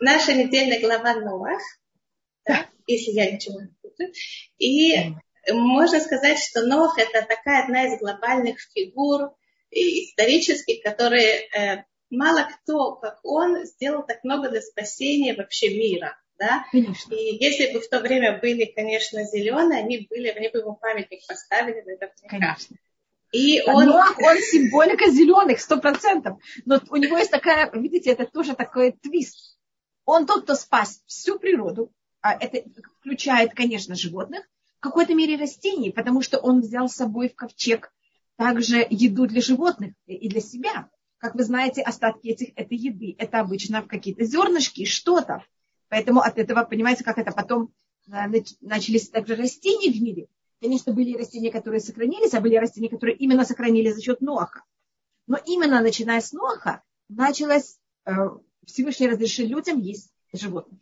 наша недельная глава Ноах, да, если я ничего не путаю. И можно сказать, что Нох это такая одна из глобальных фигур исторических, которые э, мало кто, как он, сделал так много для спасения вообще мира. Да? Конечно. И если бы в то время были, конечно, зеленые, они были, они бы ему памятник поставили наверняка. Конечно. И он... Но он символика зеленых, сто процентов. Но у него есть такая, видите, это тоже такой твист. Он тот, кто спас всю природу, а это включает, конечно, животных, в какой-то мере растений, потому что он взял с собой в ковчег также еду для животных и для себя. Как вы знаете, остатки этих этой еды, это обычно какие-то зернышки, что-то. Поэтому от этого, понимаете, как это потом э, начались также растения в мире. Конечно, были растения, которые сохранились, а были растения, которые именно сохранились за счет Ноаха. Но именно начиная с Ноаха началось, э, Всевышний разрешил людям есть животных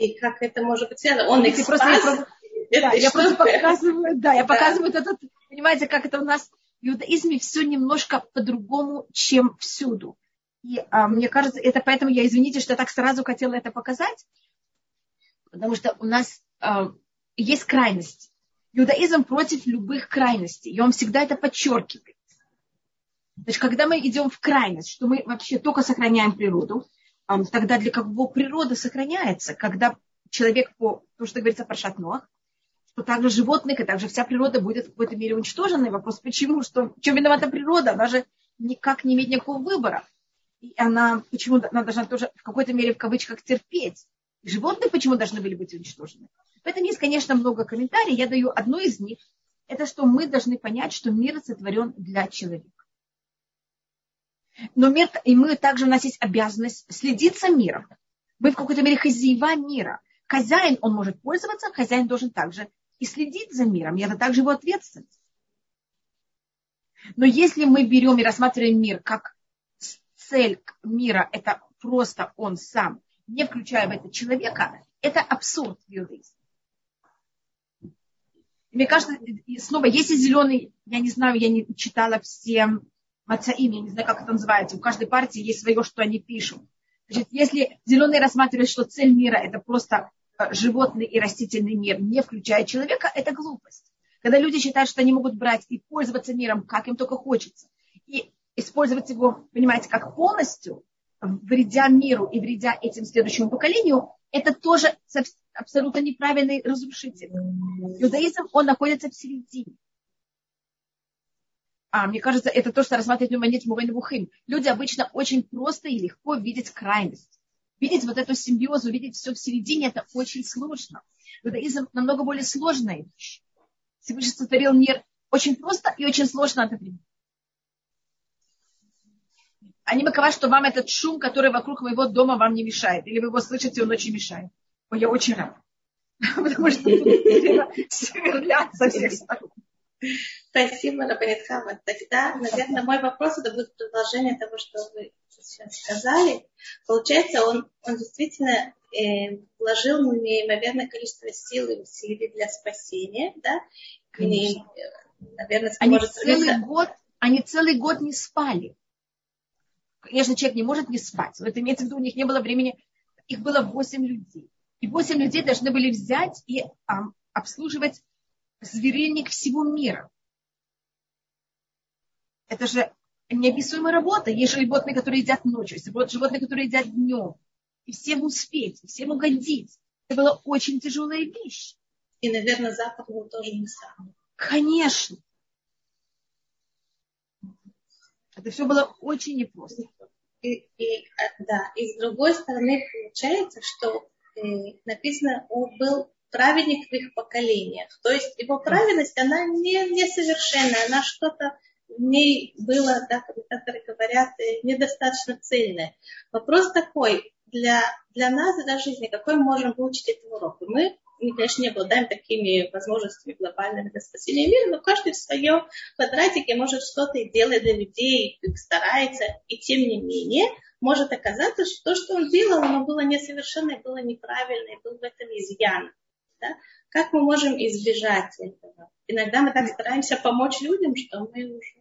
и как это может быть связано. Он их. Просто, я, да, я просто показываю, да, я да. показываю этот, понимаете, как это у нас в иудаизме все немножко по-другому, чем всюду. И а, мне кажется, это поэтому я, извините, что я так сразу хотела это показать, потому что у нас а, есть крайность. Иудаизм против любых крайностей, и он всегда это подчеркивает. Значит, когда мы идем в крайность, что мы вообще только сохраняем природу, тогда для кого природа сохраняется, когда человек по, то, что говорится про шатнох, что также животных, и также вся природа будет в какой-то мере уничтожена. И вопрос, почему, что, чем виновата природа? Она же никак не имеет никакого выбора. И она, почему она должна тоже в какой-то мере в кавычках терпеть? И животные почему должны были быть уничтожены? Поэтому есть, конечно, много комментариев. Я даю одну из них. Это что мы должны понять, что мир сотворен для человека. Но мир, и мы также у нас есть обязанность следить за миром. Мы в какой-то мере хозяева мира. Хозяин, он может пользоваться, хозяин должен также и следить за миром. И это также его ответственность. Но если мы берем и рассматриваем мир как цель мира, это просто он сам, не включая в это человека, это абсурд иудаизме. Мне кажется, снова, если зеленый, я не знаю, я не читала все Мацаим, я не знаю, как это называется, у каждой партии есть свое, что они пишут. Значит, если зеленые рассматривают, что цель мира это просто э, животный и растительный мир, не включая человека, это глупость. Когда люди считают, что они могут брать и пользоваться миром, как им только хочется, и использовать его, понимаете, как полностью, вредя миру и вредя этим следующему поколению, это тоже абсолютно неправильный разрушитель. Иудаизм, он находится в середине. А, мне кажется, это то, что рассматривает Миманит Мурейн Вухим. Люди обычно очень просто и легко видеть крайность. Видеть вот эту симбиозу, видеть все в середине, это очень сложно. Иудаизм намного более сложная вещь. Всевышний сотворил мир очень просто и очень сложно одновременно. А не макова, что вам этот шум, который вокруг моего дома, вам не мешает. Или вы его слышите, он очень мешает. Ой, я очень рада. Потому что сверлят со всех сторон. Спасибо, Рабанит Хава. Тогда, наверное, мой вопрос это будет продолжение того, что вы сейчас сказали. Получается, он, он действительно э, вложил неимоверное количество сил и усилий для спасения, да? И, наверное, они целый год, они целый год не спали. Конечно, человек не может не спать. Но это имеется в виду, у них не было времени. Их было восемь людей. И восемь людей должны были взять и а, обслуживать зверинник всего мира. Это же неописуемая работа. Есть животные, которые едят ночью, есть животные, которые едят днем. И всем успеть, всем угодить. Это была очень тяжелая вещь. И, наверное, запах был тоже не самый. Конечно. Это все было очень непросто. И, и, да, и с другой стороны получается, что э, написано, он был праведник в их поколениях. То есть его праведность, она не, несовершенная, она что-то в ней было, да, комментаторы говорят, э, недостаточно цельное. Вопрос такой, для, для нас, для жизни, какой мы можем выучить этот урок? Мы, конечно, не обладаем такими возможностями глобальными для спасения мира, но каждый в своем квадратике может что-то и делать для людей, старается, и тем не менее может оказаться, что то, что он делал, оно было несовершенное, было неправильное, был в этом изъян. Да? Как мы можем избежать этого? Иногда мы так стараемся помочь людям, что мы уже...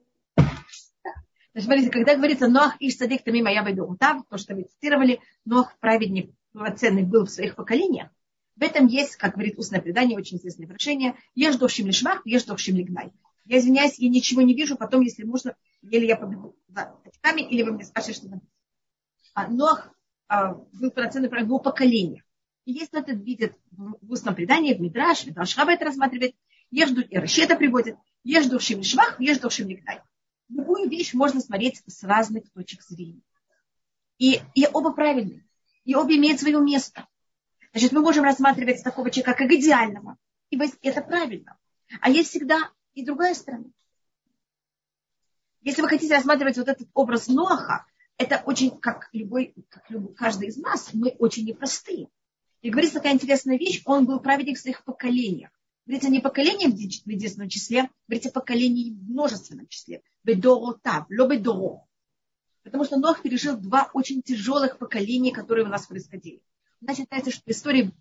Значит, смотрите, когда говорится Ноах и Садик Тамима я войду там, то, что вы цитировали, Ноах праведник, полноценный был в своих поколениях, в этом есть, как говорит устное предание, очень известное выражение, ешь дохшим лишмах, ешь дохшим лигнай. Я извиняюсь, я ничего не вижу, потом, если можно, или я побегу за очками, или вы мне скажете, что там. А Ноах а, был полноценный праведник, его поколение. И если это видит в устном предании, в Мидраш, Мидраш Хаба это рассматривает, ешь и это приводит, ешь духшим лишмах, ешь духшим лигнай любую вещь можно смотреть с разных точек зрения. И, и оба правильные. И обе имеют свое место. Значит, мы можем рассматривать такого человека как идеального. И это правильно. А есть всегда и другая сторона. Если вы хотите рассматривать вот этот образ Ноаха, это очень, как любой, как любой, каждый из нас, мы очень непростые. И говорится такая интересная вещь, он был праведник в своих поколениях. Говорится не поколение в единственном числе, говорится поколение в множественном числе. Бедоротав, ло Потому что Нох пережил два очень тяжелых поколения, которые у нас происходили. У нас считается, что в истории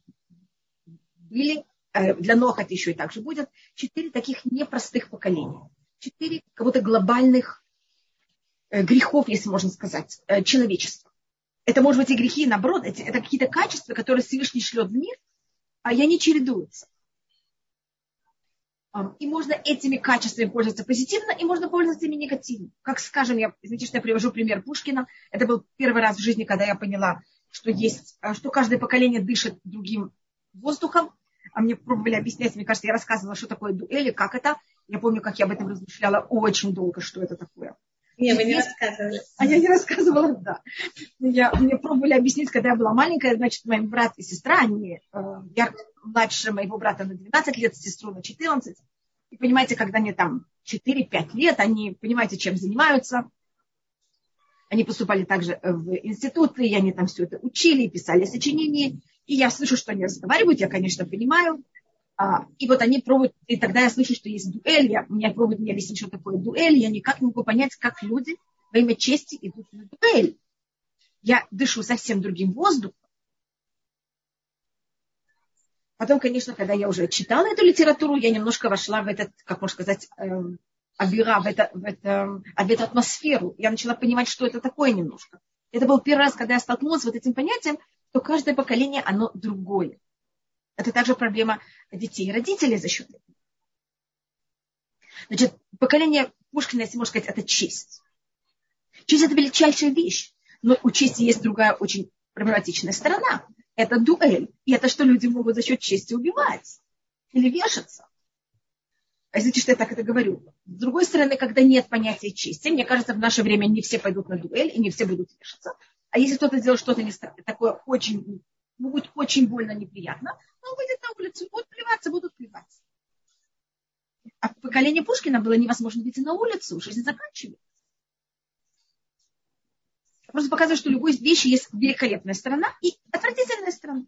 были, э, для Ноха это еще и так же будет, четыре таких непростых поколения. Четыре как будто глобальных э, грехов, если можно сказать, э, человечества. Это может быть и грехи, наоборот, это какие-то качества, которые Всевышний шлет в мир, а они чередуются. И можно этими качествами пользоваться позитивно, и можно пользоваться ими негативно. Как скажем, я, извините, что я привожу пример Пушкина. Это был первый раз в жизни, когда я поняла, что есть, э, что каждое поколение дышит другим воздухом. А мне пробовали объяснять, мне кажется, я рассказывала, что такое дуэли, как это. Я помню, как я об этом размышляла очень долго, что это такое. Не, вы не рассказывали. А я не рассказывала, да. Я, мне пробовали объяснить, когда я была маленькая, значит, мой брат и сестра, они, э, я младше моего брата на 12 лет, сестру на 14. И понимаете, когда они там 4-5 лет, они, понимаете, чем занимаются. Они поступали также в институты, и они там все это учили, писали сочинения. И я слышу, что они разговаривают, я, конечно, понимаю. А, и вот они пробуют, и тогда я слышу, что есть дуэль, я, меня пробуют мне объяснить, что такое дуэль, я никак не могу понять, как люди во имя чести идут на дуэль. Я дышу совсем другим воздухом. Потом, конечно, когда я уже читала эту литературу, я немножко вошла в этот, как можно сказать, эм, обира, в, это, в, это, в эту атмосферу. Я начала понимать, что это такое немножко. Это был первый раз, когда я столкнулась с вот этим понятием, что каждое поколение, оно другое. Это также проблема детей и родителей за счет этого. Значит, поколение Пушкина, если можно сказать, это честь. Честь – это величайшая вещь. Но у чести есть другая очень проблематичная сторона. Это дуэль. И это что люди могут за счет чести убивать. Или вешаться. А извините, что я так это говорю. С другой стороны, когда нет понятия чести, мне кажется, в наше время не все пойдут на дуэль, и не все будут вешаться. А если кто-то сделает что-то такое очень, будет очень больно, неприятно, он выйдет на улицу, будут плеваться, будут плеваться. А в поколении Пушкина было невозможно выйти на улицу, жизнь заканчивается. Просто показываю, что у любой вещи есть великолепная сторона и отвратительная сторона.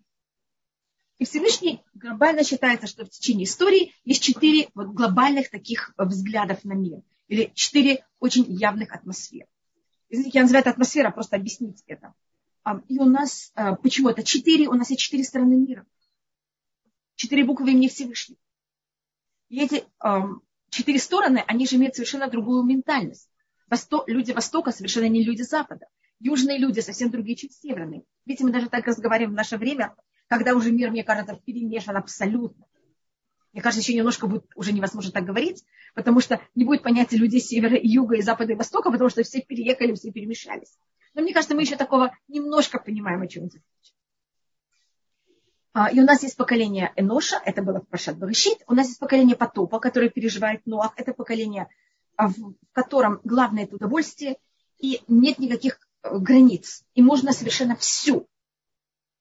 И Всевышний глобально считается, что в течение истории есть четыре вот глобальных таких взглядов на мир. Или четыре очень явных атмосфер. Извините, я называю это атмосфера, просто объяснить это. И у нас, а, почему это четыре, у нас есть четыре стороны мира четыре буквы имени Всевышнего. И эти четыре стороны, они же имеют совершенно другую ментальность. Восто, люди Востока совершенно не люди Запада. Южные люди совсем другие, чем северные. Видите, мы даже так разговариваем в наше время, когда уже мир, мне кажется, перемешан абсолютно. Мне кажется, еще немножко будет уже невозможно так говорить, потому что не будет понятия людей севера юга, и запада, и востока, потому что все переехали, все перемешались. Но мне кажется, мы еще такого немножко понимаем, о чем идет речь. А, и у нас есть поколение Эноша, это было в Пашат Барышит. У нас есть поколение Потопа, которое переживает Ноах. Это поколение, а, в котором главное это удовольствие, и нет никаких э, границ. И можно совершенно всю.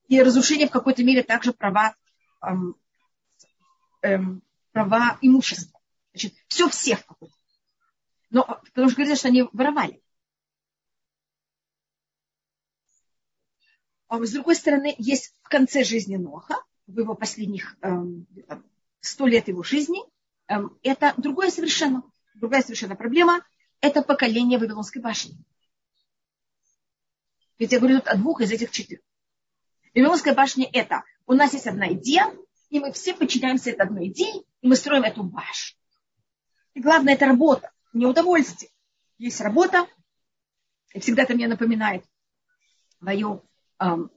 И разрушение в какой-то мере также права, эм, эм, права имущества. Значит, все всех. Но потому что говорится, что они воровали. С другой стороны, есть в конце жизни Ноха, в его последних эм, сто лет его жизни, эм, это другое совершенно, другая совершенно проблема, это поколение Вавилонской башни. Ведь я говорю тут о двух из этих четырех. Вавилонская башня это, у нас есть одна идея, и мы все подчиняемся этой одной идее, и мы строим эту башню. И главное, это работа, не удовольствие. Есть работа, И всегда это мне напоминает мою Ам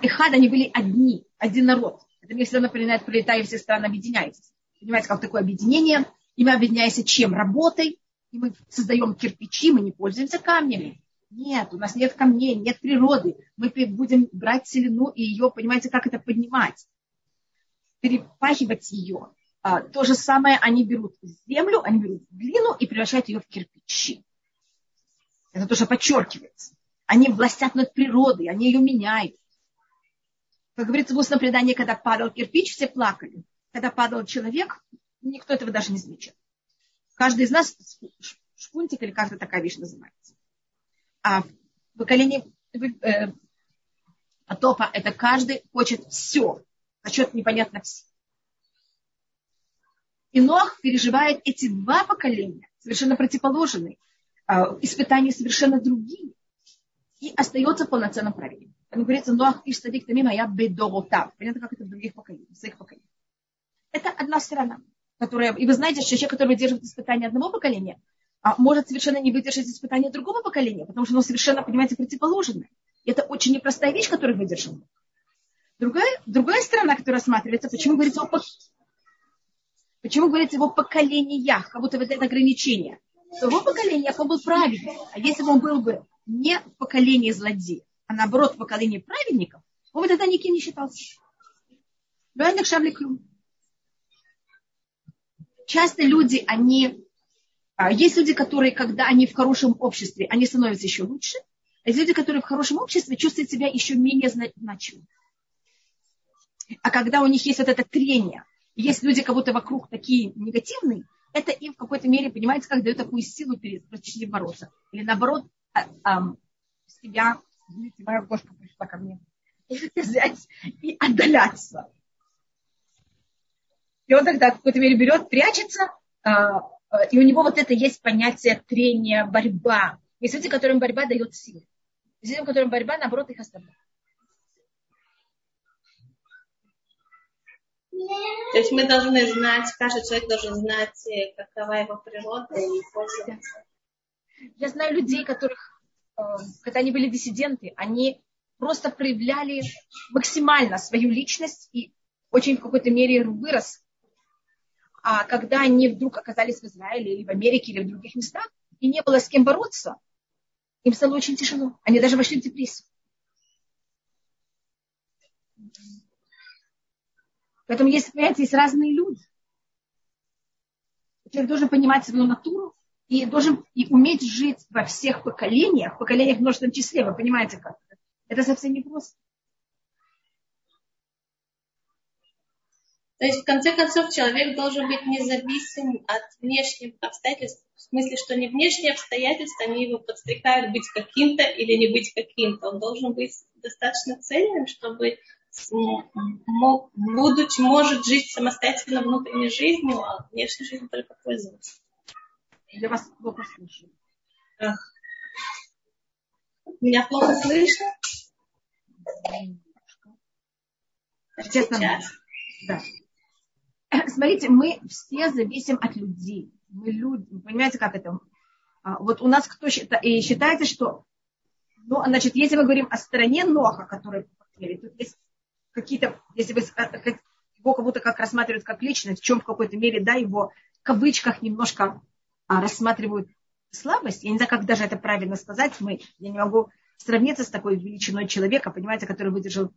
и Хад, они были одни, один народ. Это мне всегда напоминает, прилетая все страны объединяйтесь. Понимаете, как такое объединение? И мы объединяемся чем? Работой. И мы создаем кирпичи, мы не пользуемся камнями. Нет, у нас нет камней, нет природы. Мы будем брать целину и ее, понимаете, как это поднимать? Перепахивать ее. А, то же самое они берут землю, они берут глину и превращают ее в кирпичи. Это тоже подчеркивается. Они властят над природой, они ее меняют. Как говорится в устном предании, когда падал кирпич, все плакали. Когда падал человек, никто этого даже не замечал. Каждый из нас шпунтик или как-то такая вещь называется. А в поколении э, Атопа это каждый хочет все. Хочет непонятно все. И Нох переживает эти два поколения, совершенно противоположные, а, испытания совершенно другие и остается полноценным праведником. Там говорится, Ноах иш садик тамима я бедоротав. Понятно, как это в других поколениях, в своих поколениях. Это одна сторона, которая, и вы знаете, что человек, который выдерживает испытания одного поколения, а может совершенно не выдержать испытания другого поколения, потому что оно совершенно, понимаете, противоположное. И это очень непростая вещь, которую выдержал. Другая, другая сторона, которая рассматривается, почему говорится о Почему говорится его поколениях, как будто это ограничение? То его поколение, он был праведник. А если бы он был бы не в поколении злодеев, а наоборот в поколении праведников, он бы тогда никем не считался. Часто люди, они... А, есть люди, которые, когда они в хорошем обществе, они становятся еще лучше. А есть люди, которые в хорошем обществе чувствуют себя еще менее значимыми. А когда у них есть вот это трение, есть люди, как будто вокруг такие негативные, это им в какой-то мере, понимаете, как дает такую силу перед практически бороться. Или наоборот, а, а, себя, видите, моя кошка пришла ко мне, взять и отдаляться. И он тогда в какой-то мере берет, прячется, а, и у него вот это есть понятие трения, борьба. Есть люди, которым борьба дает силу. Есть люди, которым борьба, наоборот, их оставляет. То есть мы должны знать, каждый человек должен знать, э, какова его природа и пользоваться. Я знаю людей, которых, э, когда они были диссиденты, они просто проявляли максимально свою личность и очень в какой-то мере вырос. А когда они вдруг оказались в Израиле или в Америке или в других местах, и не было с кем бороться, им стало очень тяжело. Они даже вошли в депрессию. Поэтому есть, понимаете, есть разные люди. Человек должен понимать свою натуру и должен и уметь жить во всех поколениях, поколениях в множественном числе. Вы понимаете как? Это совсем не просто. То есть, в конце концов, человек должен быть независим от внешних обстоятельств. В смысле, что не внешние обстоятельства, они его подстрекают быть каким-то или не быть каким-то. Он должен быть достаточно цельным, чтобы мог, будучи, может жить самостоятельно внутренней жизнью, а внешней жизнью только пользоваться. Я вас плохо слышу. Меня плохо слышно? Сейчас. Да. Смотрите, мы все зависим от людей. Мы люди. Понимаете, как это? А, вот у нас кто считает, и считается, что ну, значит, если мы говорим о стороне Ноха, который тут есть какие-то, если вы э, его как будто как рассматривают как личность, в чем в какой-то мере, да, его в кавычках немножко рассматривают слабость. Я не знаю, как даже это правильно сказать. Мы, я не могу сравниться с такой величиной человека, понимаете, который выдержал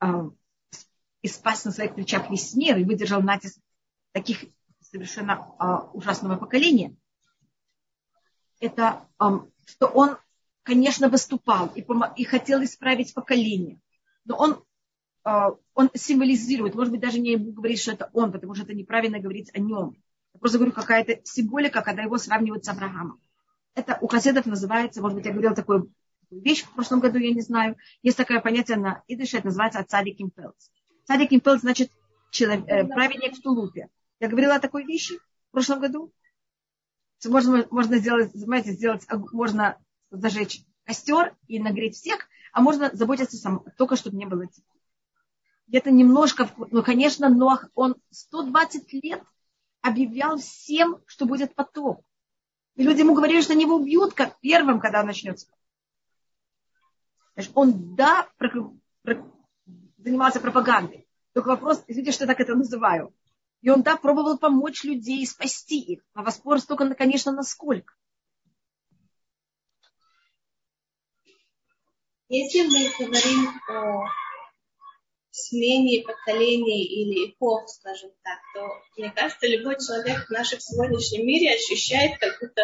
а, и спас на своих плечах весь мир и выдержал натиск таких совершенно а, ужасного поколения. Это а, что он, конечно, выступал и, и хотел исправить поколение. Но он а, он символизирует, может быть, даже не говорить, что это он, потому что это неправильно говорить о нем. Я просто говорю, какая-то символика, когда его сравнивают с Авраамом. Это у хасидов называется, может быть, я говорила такую вещь в прошлом году, я не знаю. Есть такое понятие на идыше, это называется цадик импелс. Цадик импелс значит человек, э, праведник в тулупе. Я говорила о такой вещи в прошлом году. Можно, можно сделать, знаете, сделать, можно зажечь костер и нагреть всех, а можно заботиться сам, только чтобы не было тепло где-то немножко, ну, конечно, Ноах, он 120 лет объявлял всем, что будет потоп. И люди ему говорили, что они его убьют как первым, когда начнется. Он, да, занимался пропагандой. Только вопрос, извините, что я так это называю. И он, да, пробовал помочь людей, спасти их. А вопрос только, конечно, насколько. Если мы говорим о смене поколений или эпох, скажем так, то мне кажется, любой человек в нашем сегодняшнем мире ощущает, как будто,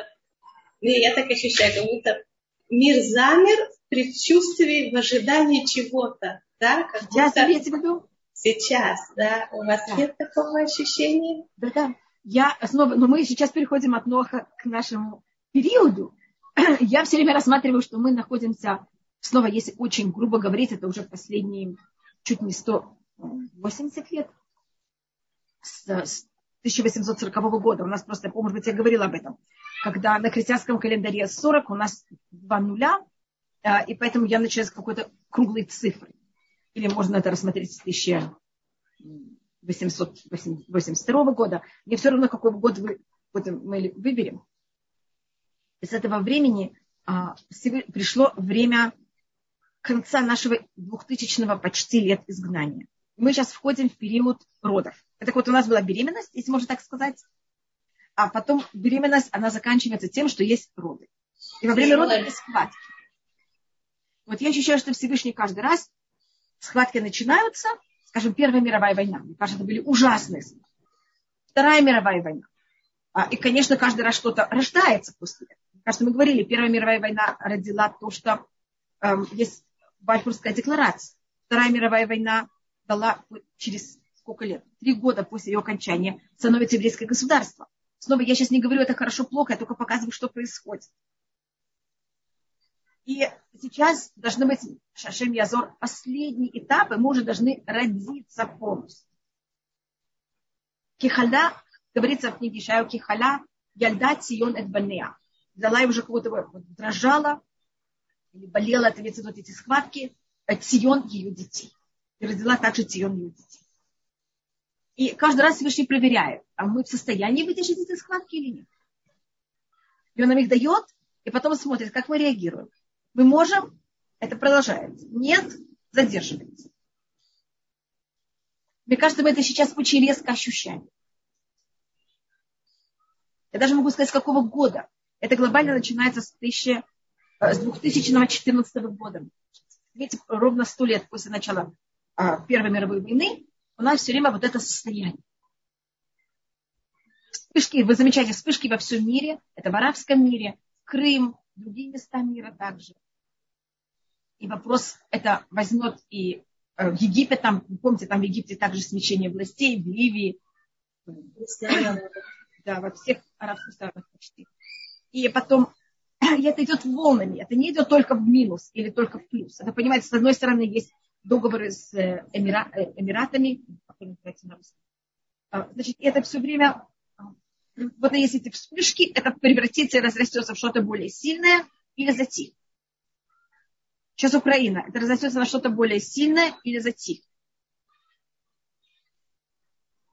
ну, я так ощущаю, как будто мир замер в предчувствии, в ожидании чего-то, да, как Сейчас будто... я Сейчас, да, у вас да. нет такого ощущения? Да, да. Я снова, но мы сейчас переходим от Ноха к нашему периоду. Я все время рассматриваю, что мы находимся, снова, если очень грубо говорить, это уже последние чуть не 180 лет, с, с 1840 года. У нас просто, может быть, я говорила об этом. Когда на христианском календаре 40, у нас два нуля, а, и поэтому я начинаю с какой-то круглой цифры. Или можно это рассмотреть с 1882 года. Мне все равно, какой год вы, мы выберем. И с этого времени а, пришло время конца нашего двухтысячного почти лет изгнания. Мы сейчас входим в период родов. Это вот у нас была беременность, если можно так сказать. А потом беременность, она заканчивается тем, что есть роды. И во время родов есть схватки. Вот я ощущаю, что Всевышний каждый раз схватки начинаются, скажем, Первая мировая война. Мне кажется, это были ужасные схватки. Вторая мировая война. А, и, конечно, каждый раз что-то рождается после этого. Кажется, мы говорили, Первая мировая война родила то, что эм, есть Бальфурская декларация. Вторая мировая война дала через сколько лет? Три года после ее окончания становится еврейское государство. Снова я сейчас не говорю, это хорошо-плохо, я только показываю, что происходит. И сейчас должны быть Шашем Язор последний этап, и мы уже должны родиться полностью. Кихаля, говорится в книге Шаю Кихаля, Яльда Цион Эдбанея. Дала уже кого-то дрожала, или болела, это имеется вот эти схватки, Цион ее детей. И родила также Цион ее детей. И каждый раз Всевышний проверяет, а мы в состоянии выдержать эти схватки или нет. И он нам их дает, и потом смотрит, как мы реагируем. Мы можем, это продолжается. Нет, задерживается. Мне кажется, мы это сейчас очень резко ощущаем. Я даже могу сказать, с какого года. Это глобально начинается с 1000 Э, с 2014 года. Видите, ровно сто лет после начала а, Первой мировой войны у нас все время вот это состояние. Вспышки, вы замечаете, вспышки во всем мире, это в арабском мире, Крым, другие места мира также. И вопрос это возьмет и э, в Египет, там, помните, там в Египте также смещение властей, в Ливии, да, во всех арабских странах почти. И потом и это идет волнами. Это не идет только в минус или только в плюс. Это, понимаете, с одной стороны есть договоры с э, э, Эмиратами, а, значит, это все время, а, вот если эти вспышки, это превратится и разрастется в что-то более сильное или затих. Сейчас Украина, это разрастется на что-то более сильное или затих.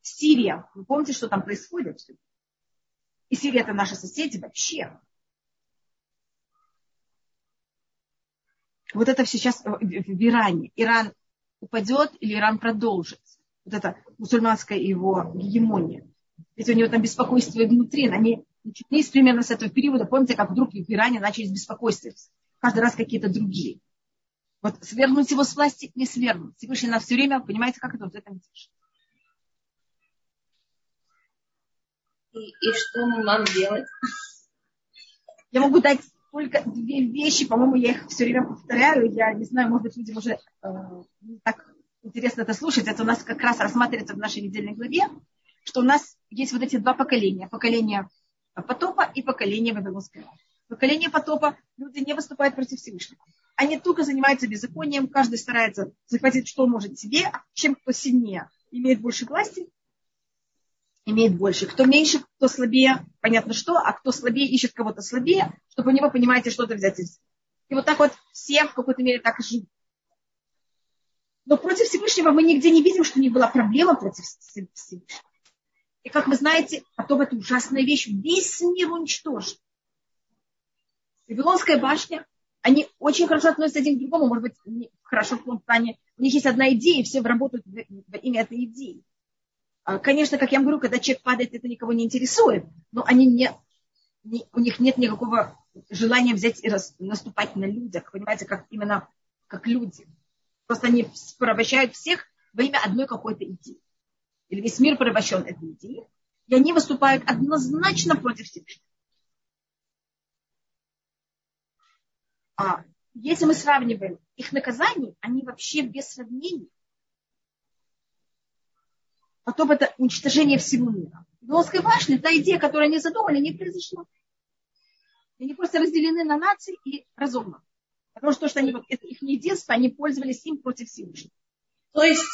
Сирия, вы помните, что там происходит? И Сирия это наши соседи вообще. Вот это сейчас в Иране. Иран упадет или Иран продолжит. Вот это мусульманская его гегемония. Ведь у него там беспокойство внутри. Они начались примерно с этого периода. Помните, как вдруг в Иране начались беспокойствовать. Каждый раз какие-то другие. Вот свергнуть его с власти, не свергнуть. Всевышний нас все время, понимаете, как это вот это держит. И, и что мы вам делать? Я могу дать только две вещи, по-моему, я их все время повторяю. Я не знаю, может быть, людям уже э, так интересно это слушать. Это у нас как раз рассматривается в нашей недельной главе, что у нас есть вот эти два поколения. Поколение потопа и поколение Вавилонского. Поколение потопа люди не выступают против Всевышнего. Они только занимаются беззаконием, каждый старается захватить, что может себе, чем кто сильнее имеет больше власти, имеет больше. Кто меньше, кто слабее, понятно что, а кто слабее, ищет кого-то слабее, чтобы у него, понимаете, что-то взять И вот так вот все в какой-то мере так и живут. Но против Всевышнего мы нигде не видим, что у них была проблема против Всевышнего. И как вы знаете, потом это ужасная вещь, весь мир уничтожен. Вавилонская башня, они очень хорошо относятся один к другому, может быть, хорошо в плане, у них есть одна идея, и все работают во имя этой идеи. А, конечно, как я говорю, когда человек падает, это никого не интересует, но они не, не, у них нет никакого желания взять и рас, наступать на людях, понимаете, как именно как люди. Просто они порабощают всех во имя одной какой-то идеи. Или весь мир порабощен этой идеей, и они выступают однозначно против Всевышнего. А если мы сравниваем их наказания, они вообще без сравнений. Потом это уничтожение всего мира. Вавилонская башня, та идея, которую они задумали, не произошла. Они просто разделены на нации и разумно. Потому что, то, что они, это их единство, они пользовались им против Всевышнего. То есть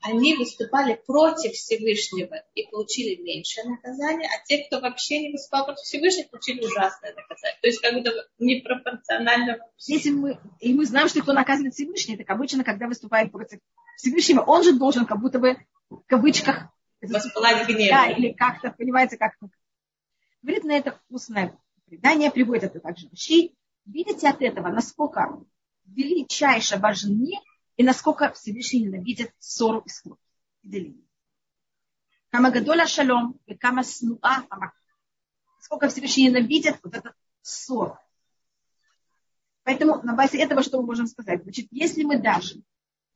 они выступали против Всевышнего и получили меньшее наказание, а те, кто вообще не выступал против Всевышнего, получили ужасное наказание. То есть как будто непропорционально. Если мы, и мы знаем, что кто наказывает Всевышний, так обычно, когда выступает против Всевышнего, он же должен как будто бы в кавычках воспылать гнев. Да, или как-то, понимаете, как-то. Говорит на это устное предание, приводит это также Раши. Видите от этого, насколько величайше важен мир и насколько Всевышний ненавидит ссору и скорбь и деление. Кама гадоля шалом и кама снуа Сколько Всевышний ненавидит вот этот ссор. Поэтому на базе этого что мы можем сказать? Значит, если мы даже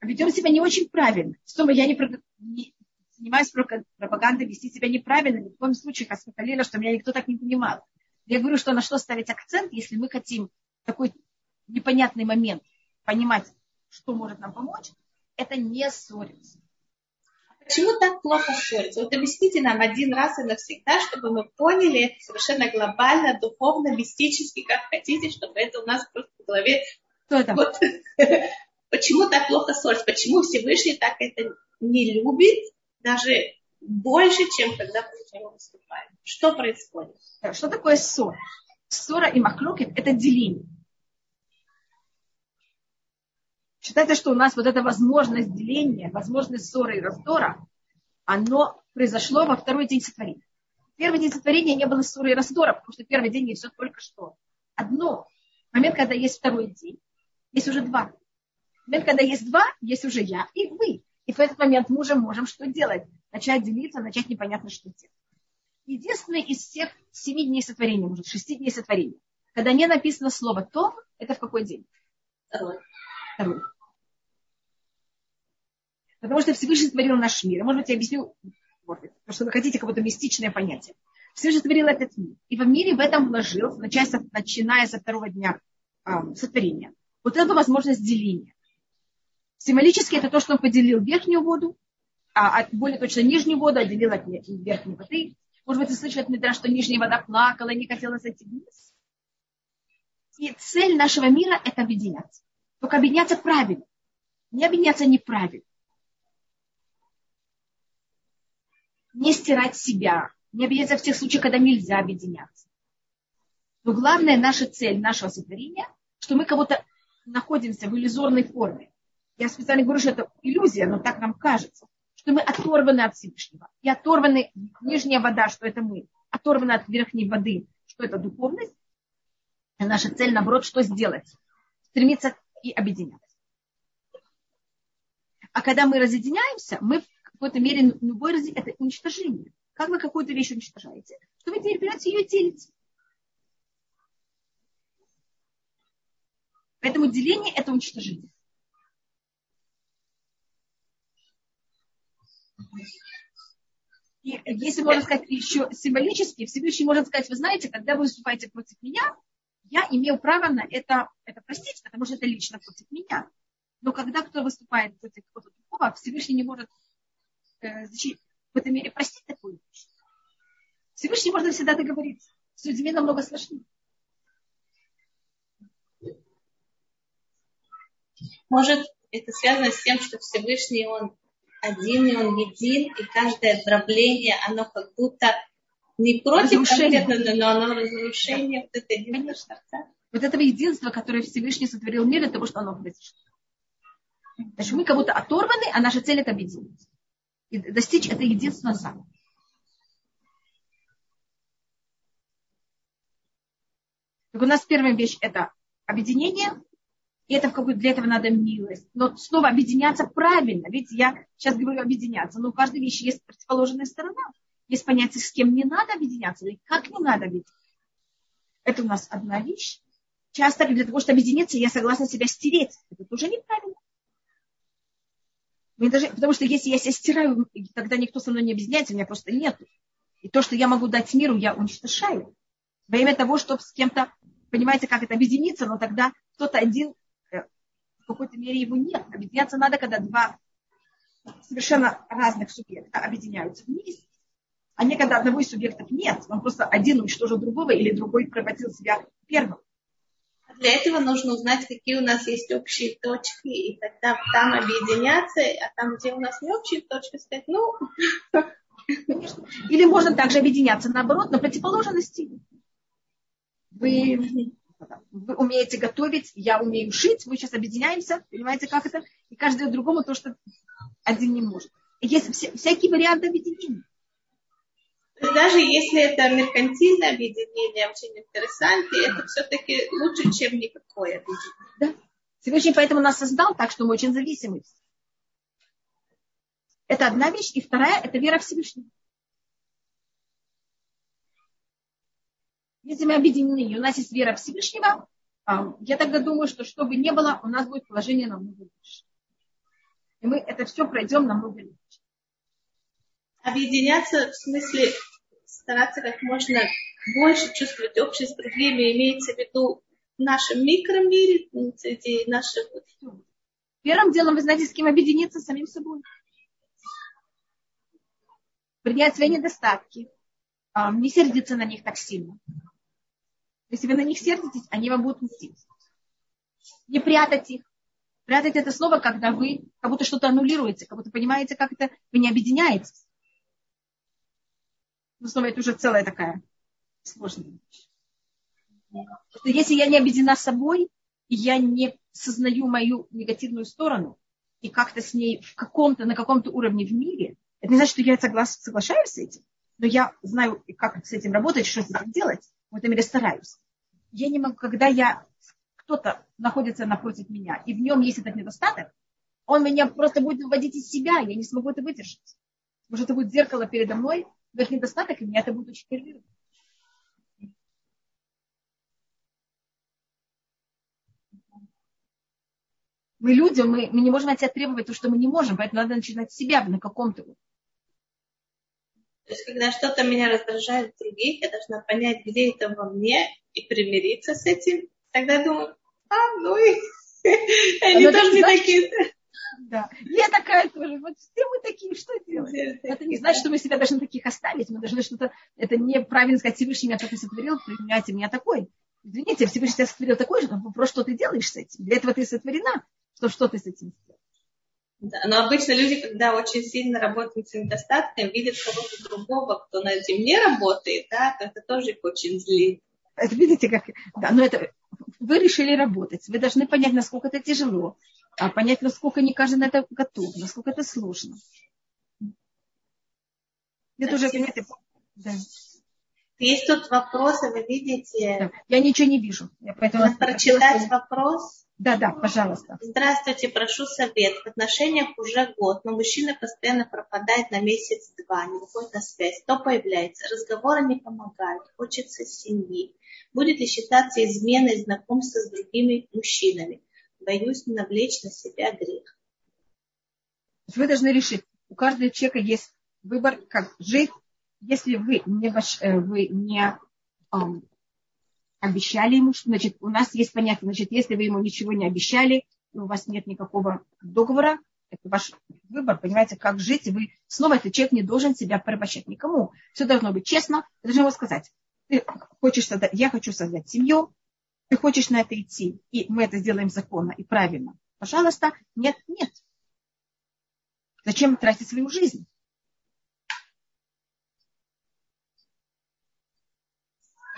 ведем себя не очень правильно, что я не, не занимаюсь пропагандой, вести себя неправильно, ни в коем случае, Хасматалина, что меня никто так не понимал. Я говорю, что на что ставить акцент, если мы хотим такой непонятный момент понимать, что может нам помочь, это не ссориться. Почему так плохо ссориться? Вот объясните нам один раз и навсегда, чтобы мы поняли это совершенно глобально, духовно, мистически, как хотите, чтобы это у нас просто в голове... Кто это? Вот. Почему так плохо ссориться? Почему Всевышний так это не любит, даже больше, чем когда против него выступаем? Что происходит? Что такое ссора? Ссора и махлокет – это деление. Считается, что у нас вот эта возможность деления, возможность ссоры и раздора, оно произошло во второй день сотворения. Первый день сотворения не было ссоры и раздора, потому что первый день все только что. Одно. Момент, когда есть второй день, есть уже два. Момент, когда есть два, есть уже я и вы. И в этот момент мы уже можем что делать? Начать делиться, начать непонятно что делать. Единственное из всех семи дней сотворения, может, шести дней сотворения, когда не написано слово «то», это в какой день? Второй. Второй. Потому что Всевышний творил наш мир. Может быть, я объясню, может быть, потому что вы хотите какое-то мистичное понятие. Всевышний творил этот мир. И в мире в этом вложил, начиная со второго дня э, сотворения, вот эту возможность деления. Символически это то, что он поделил верхнюю воду, а, а более точно нижнюю воду отделил от верхней воды. Может быть, вы слышали от Медра, что нижняя вода плакала, не хотела сойти вниз. И цель нашего мира – это объединяться. Только объединяться правильно. Не объединяться неправильно. не стирать себя, не объединяться в тех случаях, когда нельзя объединяться. Но главная наша цель нашего сотворения, что мы кого-то находимся в иллюзорной форме. Я специально говорю, что это иллюзия, но так нам кажется, что мы оторваны от Всевышнего. И оторваны нижняя вода, что это мы, оторваны от верхней воды, что это духовность. И наша цель, наоборот, что сделать? Стремиться и объединяться. А когда мы разъединяемся, мы какой-то мере любой раз это уничтожение. Как вы какую-то вещь уничтожаете? Что вы теперь берете ее делите. Поэтому деление – это уничтожение. И если можно сказать еще символически, Всевышний может сказать, вы знаете, когда вы выступаете против меня, я имел право на это, это простить, потому что это лично против меня. Но когда кто выступает против кого-то другого, Всевышний не может Э, в этой мере простить такую вещь. Всевышний можно всегда договориться. С людьми намного сложнее. Может, это связано с тем, что Всевышний, он один, и он един, и каждое дробление, оно как будто не против конкретно, но оно разрушение вот это единства Вот этого единства, которое Всевышний сотворил мир, для того, что оно произошло. Значит, мы как будто оторваны, а наша цель это объединить и достичь это единственно сам. Так у нас первая вещь – это объединение, и это в какой для этого надо милость. Но снова объединяться правильно. Видите, я сейчас говорю объединяться, но у каждой вещи есть противоположная сторона. Есть понятие, с кем не надо объединяться или как не надо объединяться. Это у нас одна вещь. Часто для того, чтобы объединиться, я согласна себя стереть. Это тоже неправильно. Мне даже, потому что если я себя стираю, тогда никто со мной не объединяется, меня просто нет. И то, что я могу дать миру, я уничтожаю. Во имя того, чтобы с кем-то, понимаете, как это объединиться, но тогда кто-то один какой-то мере его нет. Объединяться надо, когда два совершенно разных субъекта объединяются вместе. А не когда одного из субъектов нет. Он просто один уничтожил другого или другой превратил себя первым. Для этого нужно узнать, какие у нас есть общие точки, и тогда там объединяться, а там, где у нас не общие точки, сказать, ну... Конечно. Или можно также объединяться наоборот, на противоположности. Вы вы умеете готовить, я умею шить, мы сейчас объединяемся, понимаете, как это? И каждый другому то, что один не может. есть вся, всякие варианты объединения. Даже если это меркантильное объединение, очень интересантно, это все-таки лучше, чем никакое объединение. Да. Всевышний поэтому нас создал так, что мы очень зависимы. Это одна вещь. И вторая – это вера Всевышнего. Если мы объединены, и у нас есть вера Всевышнего, а, я тогда думаю, что что бы ни было, у нас будет положение намного лучше. И мы это все пройдем намного лучше. Объединяться в смысле стараться как можно больше чувствовать общество с другими, имеется в виду в нашем микромире, среди наших... Первым делом, вы знаете, с кем объединиться? С самим собой. Принять свои недостатки. А, не сердиться на них так сильно. Если вы на них сердитесь, они вам будут мстить. Не прятать их. Прятать это слово, когда вы как будто что-то аннулируете, как будто понимаете, как это вы не объединяетесь. Но снова это уже целая такая сложная вещь. Если я не объединена собой, и я не сознаю мою негативную сторону, и как-то с ней в каком-то, на каком-то уровне в мире, это не значит, что я соглас, соглашаюсь с этим, но я знаю, как с этим работать, что с этим делать в этом мире стараюсь. Я не могу, когда я кто-то находится напротив меня, и в нем есть этот недостаток, он меня просто будет выводить из себя, я не смогу это выдержать. Может, это будет зеркало передо мной, но это недостаток, и меня это будет очень нервировать. Мы люди, мы, мы не можем от себя требовать то, что мы не можем, поэтому надо начинать с себя на каком-то. То есть, когда что-то меня раздражает в других, я должна понять, где это во мне, и примириться с этим. Тогда думаю, а, ну и они тоже не такие. Да, я такая тоже. Вот все мы такие, что делать? Это не значит, что мы себя должны таких оставить. Мы должны что-то... Это неправильно сказать, Всевышний меня такой сотворил, принимайте меня такой. Извините, Всевышний тебя сотворил такой же, но вопрос, что ты делаешь с этим. Для этого ты сотворена, что что ты с этим сделаешь. Да, но обычно люди, когда очень сильно работают с недостатками, видят кого-то другого, кто этим не работает, да, то это тоже их очень злит. Это видите, как... Да, но это... Вы решили работать. Вы должны понять, насколько это тяжело. А понять, насколько не каждый на это готов, насколько это сложно. Это уже, понимаете, да. Есть тут вопросы, вы видите? Да. Я ничего не вижу. Я поэтому прочитать вопрос. Да, да, пожалуйста. Здравствуйте, прошу совет. В отношениях уже год, но мужчина постоянно пропадает на месяц-два, не выходит на связь. То появляется. Разговоры не помогают. Хочется семьи. Будет ли считаться изменой знакомства с другими мужчинами? Боюсь навлечь на себя грех. Вы должны решить. У каждого человека есть выбор, как жить. Если вы не, ваш, э, вы не обещали ему, значит, у нас есть понятие, значит, если вы ему ничего не обещали, у вас нет никакого договора, это ваш выбор, понимаете, как жить, вы снова этот человек не должен себя порабощать никому. Все должно быть честно, вы должны ему сказать, ты хочешь создать, я хочу создать семью, ты хочешь на это идти, и мы это сделаем законно и правильно. Пожалуйста, нет, нет. Зачем тратить свою жизнь?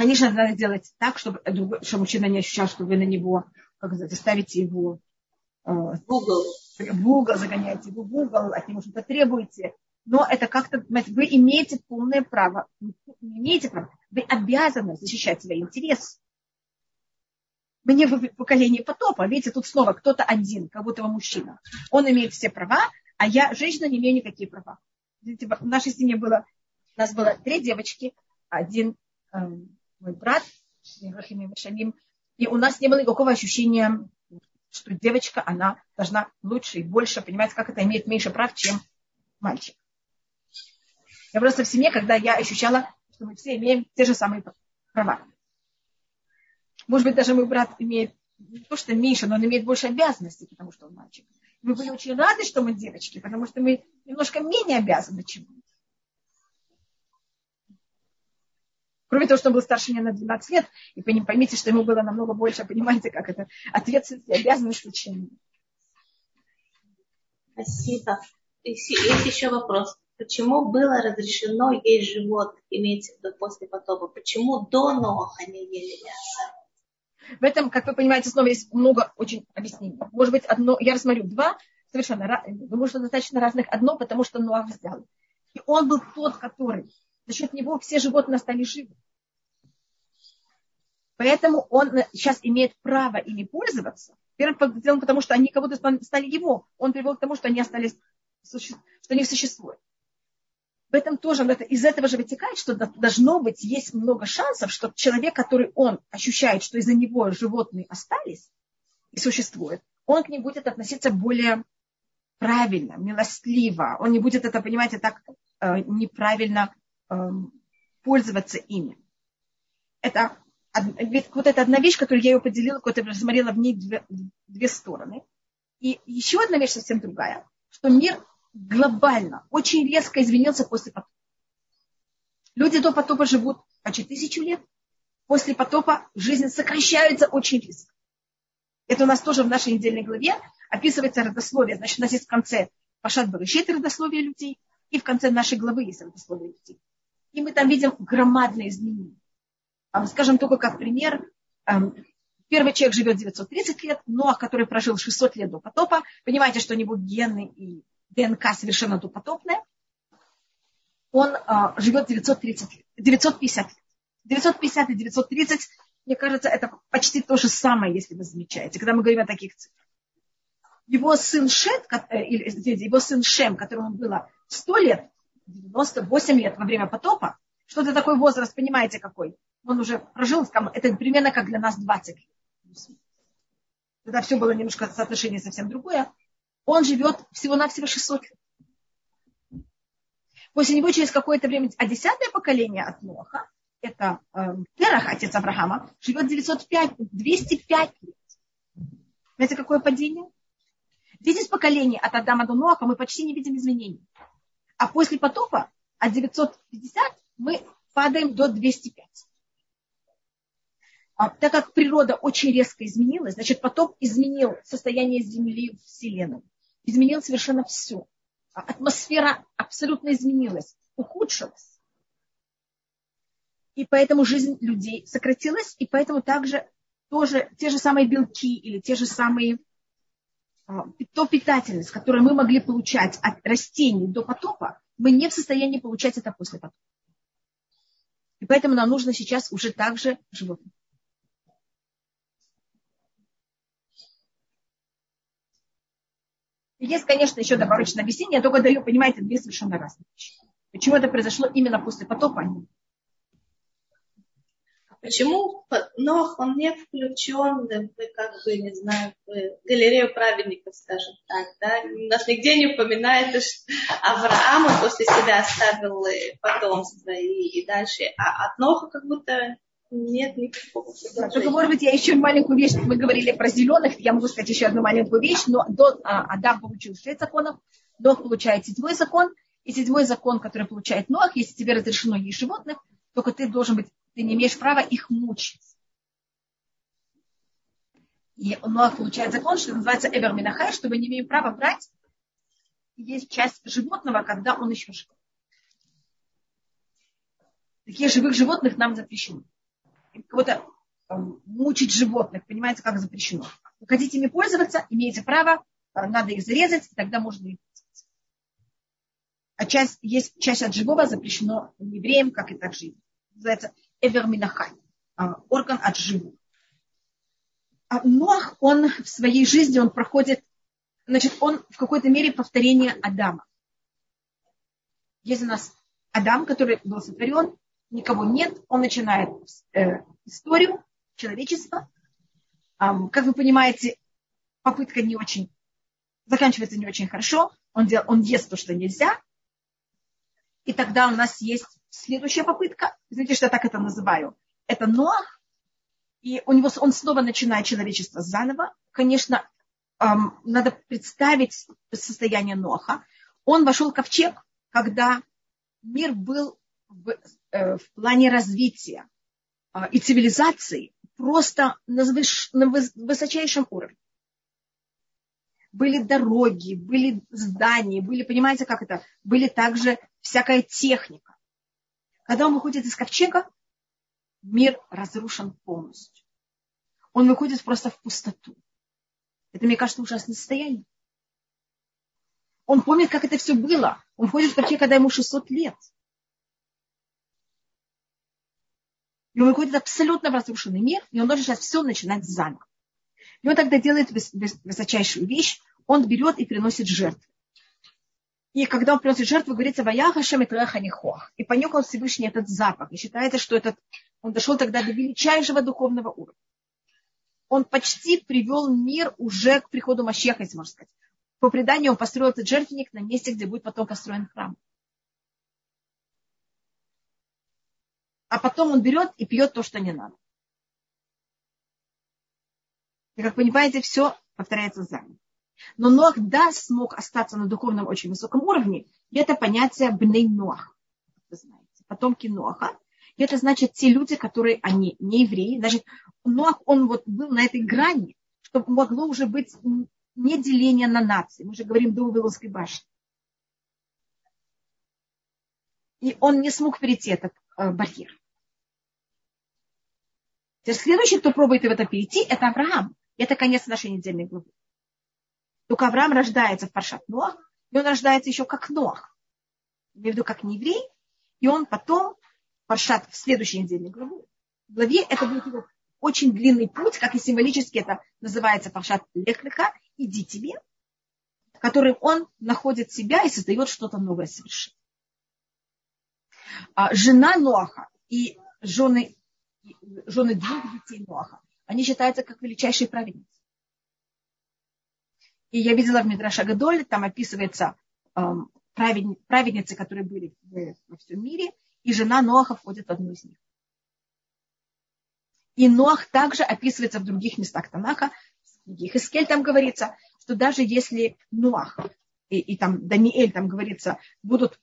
Конечно, надо сделать так, чтобы, чтобы мужчина не ощущал, что вы на него, как заставите его э, в угол. В угол загоняете его в угол, от него что-то требуете. Но это как-то, вы имеете полное право, не имеете право, вы обязаны защищать свои интересы. Мы не в поколении потопа. Видите, тут снова кто-то один, как будто он мужчина. Он имеет все права, а я, женщина, не имею никакие права. Видите, в нашей семье было, у нас было три девочки, один э, мой брат, и у нас не было никакого ощущения, что девочка, она должна лучше и больше, понимаете, как это имеет меньше прав, чем мальчик. Я просто в семье, когда я ощущала, что мы все имеем те же самые права. Может быть, даже мой брат имеет не то, что меньше, но он имеет больше обязанностей, потому что он мальчик. Мы были очень рады, что мы девочки, потому что мы немножко менее обязаны, чем он. Кроме того, что он был старше меня на 12 лет, и поймите, что ему было намного больше, понимаете, как это ответственность и обязанности, чем Спасибо. Есть еще вопрос. Почему было разрешено есть живот, имеется в виду после потопа? Почему до Ноха не ели мясо? В этом, как вы понимаете, снова есть много очень объяснений. Может быть, одно, я рассмотрю два совершенно, думаю, что достаточно разных. Одно, потому что Ноах взял. И он был тот, который за счет него все животные стали живы. Поэтому он сейчас имеет право ими пользоваться. Первым потому что они кого-то стали его. Он привел к тому, что они остались, что они существуют. В этом тоже, из этого же вытекает, что должно быть, есть много шансов, что человек, который он ощущает, что из-за него животные остались и существуют, он к ним будет относиться более правильно, милостливо. Он не будет это, понимаете, так э, неправильно пользоваться ими. Это вот это одна вещь, которую я ее поделила, которую я рассмотрела в ней две, две стороны. И еще одна вещь совсем другая, что мир глобально, очень резко изменился после потопа. Люди до потопа живут почти тысячу лет. После потопа жизнь сокращается очень резко. Это у нас тоже в нашей недельной главе описывается родословие. Значит, у нас есть в конце Пашат Барышит родословие людей, и в конце нашей главы есть родословие людей. И мы там видим громадные изменения. Скажем только как пример, первый человек живет 930 лет, Ноах, который прожил 600 лет до потопа, понимаете, что у него гены и ДНК совершенно допотопные, он а, живет 930 лет, 950 лет. 950 и 930, мне кажется, это почти то же самое, если вы замечаете, когда мы говорим о таких цифрах. Его сын Шет, э, или, его сын Шем, которому было 100 лет, 98 лет во время потопа, что это такой возраст, понимаете, какой? Он уже прожил, это примерно как для нас 20 лет. Тогда все было немножко соотношение совсем другое. Он живет всего-навсего 600 лет. После него через какое-то время, а десятое поколение от Ноха, это э, Терах, отец Авраама, живет 905, 205 лет. Знаете, какое падение? 10 поколений от Адама до Ноаха мы почти не видим изменений. А после потопа от 950 мы падаем до 205. А, так как природа очень резко изменилась, значит, потоп изменил состояние Земли в Вселенной. Изменил совершенно все. А атмосфера абсолютно изменилась, ухудшилась. И поэтому жизнь людей сократилась, и поэтому также тоже те же самые белки или те же самые то питательность, которую мы могли получать от растений до потопа, мы не в состоянии получать это после потопа. И поэтому нам нужно сейчас уже также животных. Есть, конечно, еще добавочное объяснение, я только даю, понимаете, две совершенно разные вещи. Почему это произошло именно после потопа, а Почему Нох, он не включен, как бы, не знаю, в галерею праведников, скажем так, да? Нас нигде не упоминается, что Авраам после себя оставил потомство и, и дальше, а от Ноха как будто нет никакого Только, может быть, я еще маленькую вещь, мы говорили про зеленых, я могу сказать еще одну маленькую вещь, но до, а, Адам получил шесть законов, Нох получает седьмой закон, и седьмой закон, который получает Нох, если тебе разрешено есть животных, только ты должен быть ты не имеешь права их мучить. И Ноах получает закон, что называется Эбер Минахай, что мы не имеем права брать есть часть животного, когда он еще жив. Таких живых животных нам запрещено. Кого-то мучить животных, понимаете, как запрещено. Вы хотите ими пользоваться, имеете право, э, надо их зарезать, тогда можно их пользоваться. А часть, есть часть от живого запрещено евреям, как и так живым. Называется эверминахай, а, орган от живых. А Ноах, он в своей жизни, он проходит, значит, он в какой-то мере повторение Адама. Есть у нас Адам, который был сотворен, никого нет, он начинает э, историю человечества. Эм, как вы понимаете, попытка не очень, заканчивается не очень хорошо. Он, дел, он ест то, что нельзя. И тогда у нас есть следующая попытка. Знаете, что я так это называю? Это Ноах. И у него, он снова начинает человечество заново. Конечно, эм, надо представить состояние Ноха. Он вошел в ковчег, когда мир был в, э, в плане развития э, и цивилизации просто на, выш, на высочайшем уровне. Были дороги, были здания, были, понимаете, как это? Были также всякая техника. Когда он выходит из ковчега, мир разрушен полностью. Он выходит просто в пустоту. Это, мне кажется, ужасное состояние. Он помнит, как это все было. Он ходит в ковчег, когда ему 600 лет. И он выходит абсолютно в разрушенный мир, и он должен сейчас все начинать заново. И он тогда делает высочайшую вещь. Он берет и приносит жертву. И когда он приносит жертву, говорится, «Ваяха шемитраханихох». И понюхал Всевышний этот запах. И считается, что этот, он дошел тогда до величайшего духовного уровня. Он почти привел мир уже к приходу Машеха, если можно сказать. По преданию он построил этот жертвенник на месте, где будет потом построен храм. А потом он берет и пьет то, что не надо. И, как понимаете, все повторяется заново. Но Ноах, да, смог остаться на духовном очень высоком уровне. И это понятие бней Ноах, вы знаете, потомки Ноаха. И это значит те люди, которые, они не евреи. Значит, Ноах, он вот был на этой грани, чтобы могло уже быть не деление на нации. Мы же говорим до Вавилонской башни. И он не смог перейти этот э, барьер. Теперь следующий, кто пробует в это перейти, это Авраам. Это конец нашей недельной главы. Только Авраам рождается в Паршат Ноах, и он рождается еще как Ноах. Я имею в виду как не еврей, и он потом, Паршат в следующей недельной главе, главе это будет его очень длинный путь, как и символически это называется Паршат Лехлиха, иди тебе, которым он находит себя и создает что-то новое совершенно. А жена Ноаха и жены, жены двух детей Ноаха, они считаются как величайшие праведницы. И я видела в Мидраша Гадоле, там описывается эм, праведницы, которые были во всем мире, и жена Ноаха входит в одну из них. И Ноах также описывается в других местах Танаха, в других Искель там говорится, что даже если Ноах и, и там Даниэль там говорится, будут,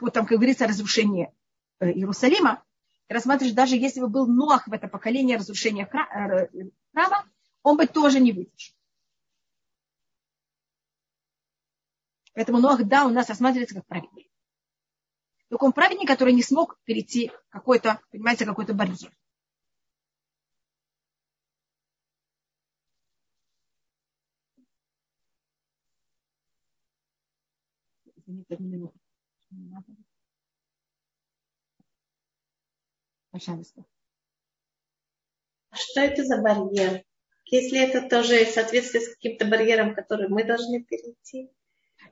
вот там как говорится, разрушение э, Иерусалима, рассматриваешь, даже если бы был Ноах в это поколение разрушения э, храма, он бы тоже не выдержал. Поэтому Ноах, да, у нас рассматривается как праведник. Только он праведник, который не смог перейти какой-то, понимаете, какой-то барьер. Пожалуйста. Что это за барьер? Если это тоже соответствует с каким-то барьером, который мы должны перейти?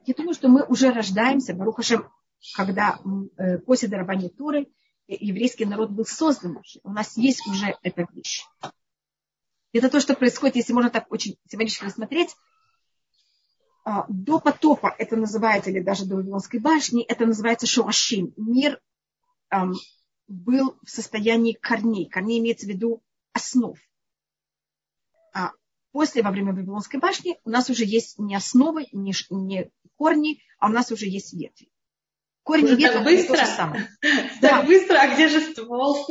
Я думаю, что мы уже рождаемся, Барухашем, когда э, после дарования Туры еврейский народ был создан уже. У нас есть уже эта вещь. Это то, что происходит, если можно так очень символически рассмотреть. А, до потопа это называется, или даже до Вавилонской башни, это называется шуашим. Мир эм, был в состоянии корней. Корней имеется в виду основ. А после, во время Вавилонской башни, у нас уже есть не основы, не, не корни, а у нас уже есть ветви. Корни ветви это то же самое. Так да. быстро, а где же ствол?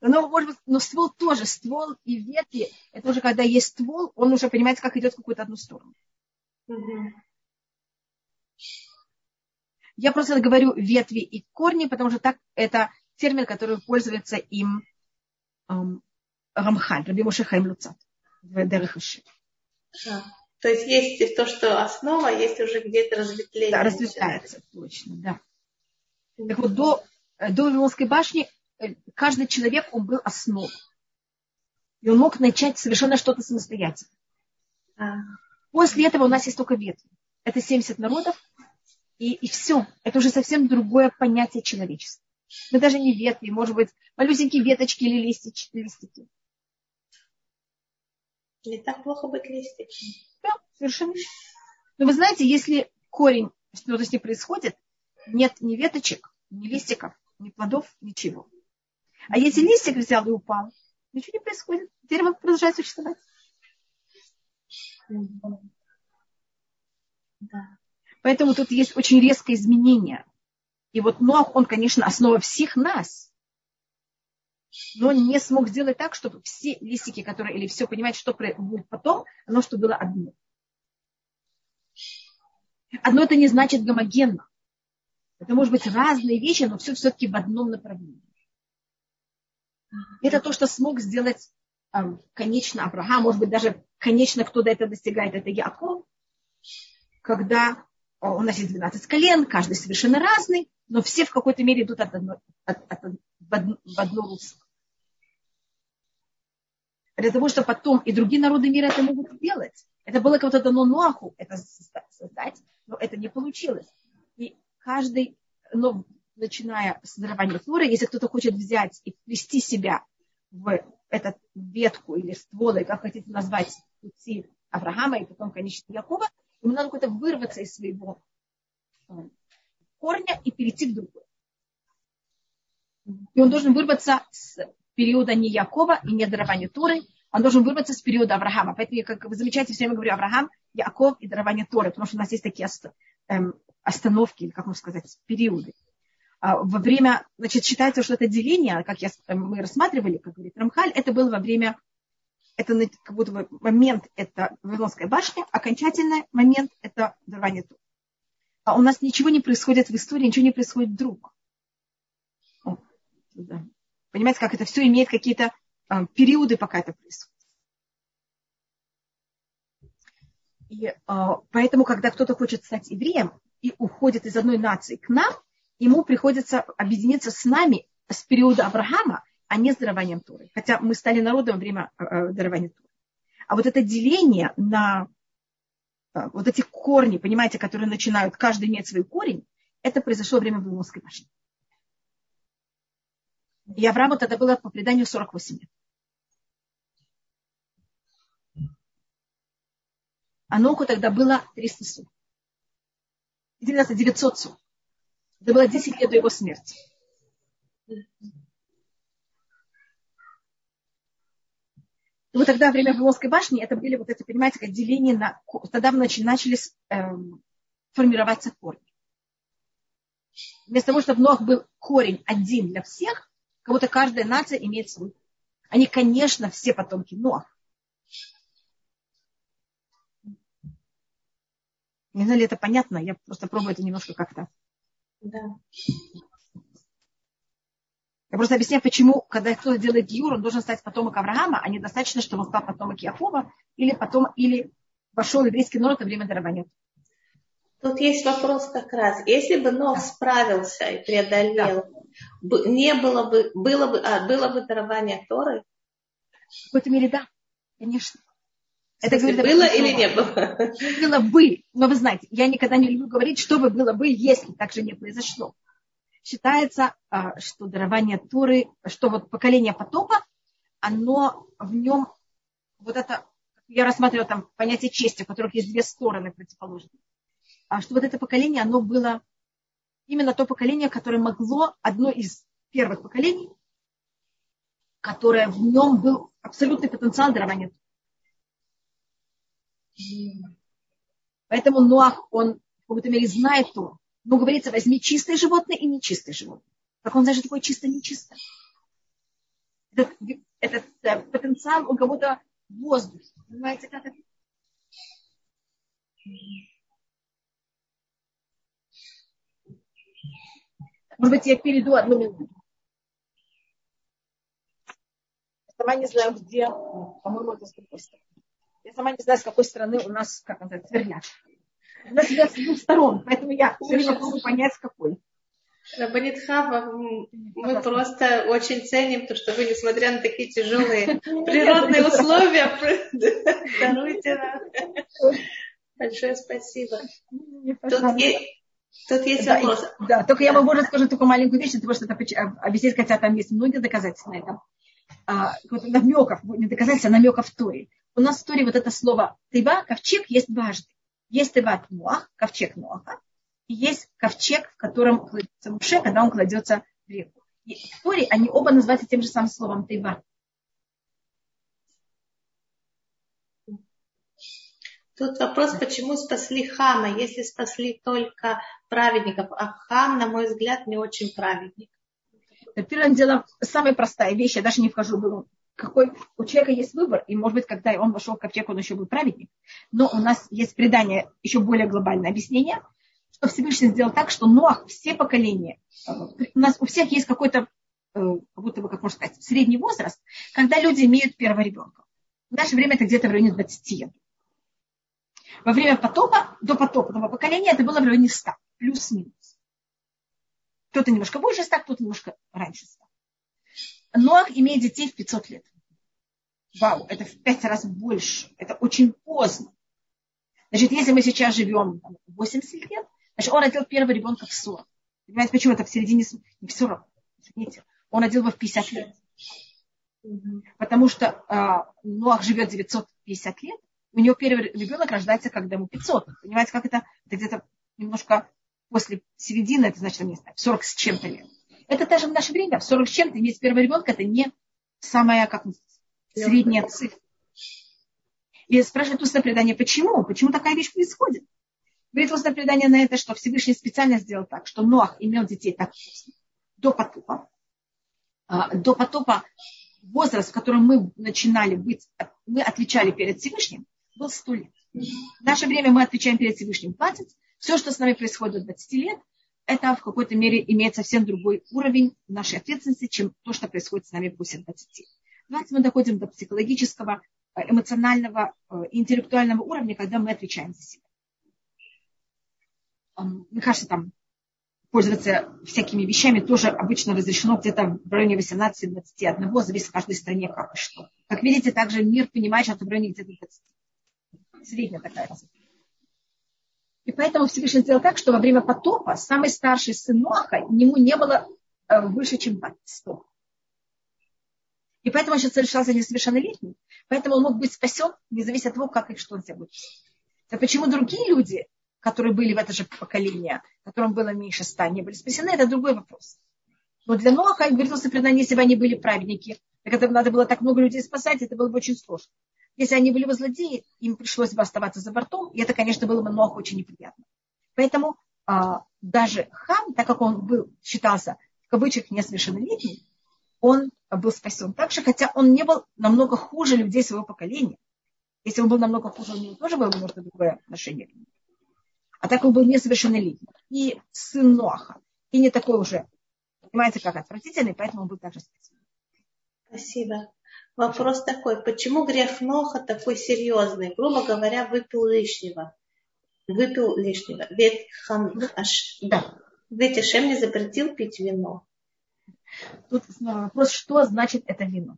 Но, может быть, но ствол тоже, ствол и ветви, это уже когда есть ствол, он уже понимает, как идет в какую-то одну сторону. Угу. Я просто говорю ветви и корни, потому что так это термин, который пользуется им эм, Рамхаль, Раби Мушехайм Люцат в Дерехаши. То есть есть то, что основа, есть уже где-то разветвление. Да, разветвляется, точно, да. Так вот, до, до Вавилонской башни э, каждый человек, он был основой. И он мог начать совершенно что-то самостоятельно. А. После этого у нас есть только ветви. Это 70 народов, и, и все. Это уже совсем другое понятие человечества. Мы даже не ветви, может быть, малюсенькие веточки или листич, листики. Не так плохо быть листиком. Совершенно. Но вы знаете, если корень, что-то с ним происходит, нет ни веточек, ни листиков, ни плодов, ничего. А если листик взял и упал, ничего не происходит. Дерево продолжает существовать. Да. Поэтому тут есть очень резкое изменение. И вот Ноах, он, конечно, основа всех нас. Но не смог сделать так, чтобы все листики, которые, или все понимать, что будет потом, оно что было одно. Одно это не значит гомогенно. Это может быть разные вещи, но все все-таки в одном направлении. Это то, что смог сделать конечно Авраам, может быть, даже конечно кто до этого достигает, это Яков, когда у нас есть 12 колен, каждый совершенно разный, но все в какой-то мере идут от одно, от, от, в, одно, в одно русло. Для того, чтобы потом и другие народы мира это могут сделать. Это было как-то дано Ноаху это создать, но это не получилось. И каждый, но начиная с дарования Торы, если кто-то хочет взять и ввести себя в эту ветку или ствол, или как хотите назвать, пути Авраама и потом, конечно, Якова, ему надо какое-то вырваться из своего э, корня и перейти в другой. И он должен вырваться с периода не Якова и не дарования Торы, он должен вырваться с периода Авраама. Поэтому, как вы замечаете, все время говорю Авраам, Яков и дарование Торы, потому что у нас есть такие эм, остановки, или как можно сказать, периоды. А во время, значит, считается, что это деление, как я, мы рассматривали, как говорит Рамхаль, это было во время, это как будто бы момент, это Вавилонская башня, окончательный момент, это дарование Тур. А у нас ничего не происходит в истории, ничего не происходит вдруг. О, да. Понимаете, как это все имеет какие-то периоды, пока это происходит. И а, поэтому, когда кто-то хочет стать евреем и уходит из одной нации к нам, ему приходится объединиться с нами с периода Авраама, а не с дарованием Торы. Хотя мы стали народом во время э, дарования Торы. А вот это деление на э, вот эти корни, понимаете, которые начинают, каждый иметь свой корень, это произошло время Вавилонской башни. И Аврааму тогда было по преданию 48 лет. А Ноху тогда было 300 су. 900 су. Это было 10 лет до его смерти. И вот тогда, во время Вавилонской башни, это были вот эти, понимаете, как деление на... Тогда начали эм, формироваться корни. Вместо того, чтобы Нох был корень один для всех, как будто каждая нация имеет свой. Они, конечно, все потомки Нох. Не знаю, ли это понятно, я просто пробую это немножко как-то да. Я просто объясняю, почему, когда кто-то делает Юр, он должен стать потомок Авраама, а не достаточно, чтобы он стал потомок Якова, или потом, или вошел еврейский народ во время дарования. Тут есть вопрос как раз. Если бы Нох справился и преодолел, да. не было бы, было бы, а, было бы дарование Торы? В какой-то мере, да, конечно. Это говорит, было или не было? Было бы. Но вы знаете, я никогда не люблю говорить, что бы было бы, если так же не произошло. Считается, а, что дарование Туры, что вот поколение потопа, оно в нем, вот это, я рассматриваю там понятие чести, у которых есть две стороны противоположные. А что вот это поколение, оно было именно то поколение, которое могло, одно из первых поколений, которое в нем был абсолютный потенциал дарования. Поэтому Ноах, он в какой-то мере знает то. Но говорится, возьми чистое животное и нечистое животное. Как он знает, что такое чисто нечисто? Этот, этот э, потенциал у кого-то в воздухе. Понимаете, как это? Может быть, я перейду одну минуту. Я сама не знаю, где, по-моему, это с другой стороны. Я сама не знаю, с какой стороны у нас, как он называется, верняк. У нас с двух сторон, поэтому я все время могу понять, с какой. Рабанит Хава, мы просто очень ценим то, что вы, несмотря на такие тяжелые природные условия, даруете нам. Большое спасибо. Тут, тут есть да, вопрос. Да, только я могу рассказать только маленькую вещь, потому что это объяснить, хотя там есть многие доказательства на этом. А, намеков, не доказательства, а намеков в Торе. У нас в Торе вот это слово тыва, ковчег, есть дважды. Есть тыва Нуах, ковчег Нуаха, и есть ковчег, в котором кладется Муше, когда он кладется в реку. И в Торе они оба называются тем же самым словом тыва. Тут вопрос, почему спасли Хама, если спасли только праведников, а Хам, на мой взгляд, не очень праведник. Первым делом, самая простая вещь, я даже не вхожу в какой у человека есть выбор, и, может быть, когда он вошел в ковчег, он еще был праведник. Но у нас есть предание, еще более глобальное объяснение, что Всевышний сделал так, что Ноах все поколения, у нас у всех есть какой-то, э, как будто бы, как можно сказать, средний возраст, когда люди имеют первого ребенка. В наше время это где-то в районе 20 лет. Во время потопа, до потопного поколения это было в районе 100, плюс-минус. Кто-то немножко больше 100, кто-то немножко раньше 100. Ноах имеет детей в 500 лет. Вау, это в 5 раз больше. Это очень поздно. Значит, если мы сейчас живем 80 лет, значит, он родил первого ребенка в 40. Понимаете, почему это в середине, не в 40, извините, он родил его в 50 лет. Потому что э, Ноах живет 950 лет, у него первый ребенок рождается, когда ему 500. Понимаете, как это? Это где-то немножко после середины, это значит, не знаю, 40 с чем-то лет. Это даже в наше время, в 40 с чем-то иметь первого ребенка, это не самая, как средняя цифра. И спрашивает устное предание, почему? Почему такая вещь происходит? Говорит устное предание на это, что Всевышний специально сделал так, что Ноах имел детей так до потопа. А, до потопа возраст, в котором мы начинали быть, мы отвечали перед Всевышним, был 100 лет. В наше время мы отвечаем перед Всевышним 20. Все, что с нами происходит до 20 лет, это в какой-то мере имеет совсем другой уровень нашей ответственности, чем то, что происходит с нами после 20. Давайте мы доходим до психологического, э, эмоционального, э, интеллектуального уровня, когда мы отвечаем за себя. Мне кажется, там пользоваться всякими вещами тоже обычно разрешено где-то в районе 18-21, зависит в каждой стране как и что. Как видите, также мир понимает, что это в районе где-то 20. Средняя такая разница. И поэтому Всевышний сделал так, что во время потопа самый старший сын Ноаха, ему не было э, выше, чем 100. И поэтому он сейчас совершался несовершеннолетним. Поэтому он мог быть спасен, независимо от того, как и что он себя будет. А почему другие люди, которые были в это же поколение, которым было меньше ста, не были спасены, это другой вопрос. Но для Ноаха, говорит, предание, если бы они были праведники, так это надо было так много людей спасать, это было бы очень сложно. Если они были бы злодеи, им пришлось бы оставаться за бортом, и это, конечно, было бы много очень неприятно. Поэтому а, даже хам, так как он был, считался в кавычках несовершеннолетним, он был спасен так же, хотя он не был намного хуже людей своего поколения. Если он был намного хуже, у него тоже было бы немножко другое отношение. А так он был несовершеннолетний. И сын Ноаха. И не такой уже, понимаете, как отвратительный, поэтому он был также спасен. Спасибо. Вопрос такой, почему грех Ноха такой серьезный? Грубо говоря, выпил лишнего. Выпил лишнего. Ведь, хам, аш, да. ведь Ашем не запретил пить вино. Тут вопрос, что значит это вино?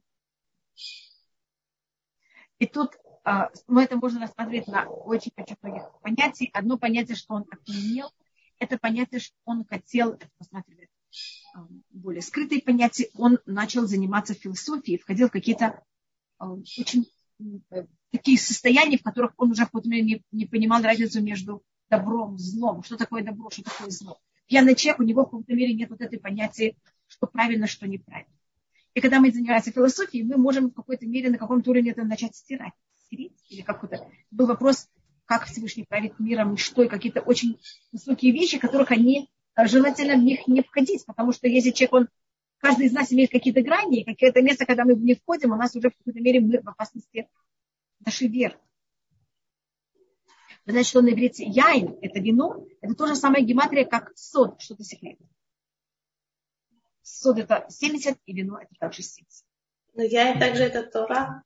И тут а, ну, это можно рассмотреть на очень очень многих понятий. Одно понятие, что он опьянел, это понятие, что он хотел, посмотрели, а, более скрытые понятия, он начал заниматься философией, входил в какие-то а, очень э, такие состояния, в которых он уже в какой-то не, не понимал разницу между добром, злом. Что такое добро, что такое зло. Пьяный человек, у него в каком-то мере нет вот этой понятия, что правильно, что неправильно. И когда мы занимаемся философией, мы можем в какой-то мере на каком-то уровне это начать стирать. Стирить, или какой-то. Был вопрос, как Всевышний правит миром, что, и какие-то очень высокие вещи, которых они Э, желательно в них не входить, потому что если человек, он, каждый из нас имеет какие-то грани, какое-то место, когда мы в них входим, у нас уже в какой-то мере мы в опасности дошли вверх. Вы знаете, что на иврите яин, это вино, это то же самое гематрия, как сод, что-то секретное. Сод это 70, и вино это также 70. Но яин также это Тора.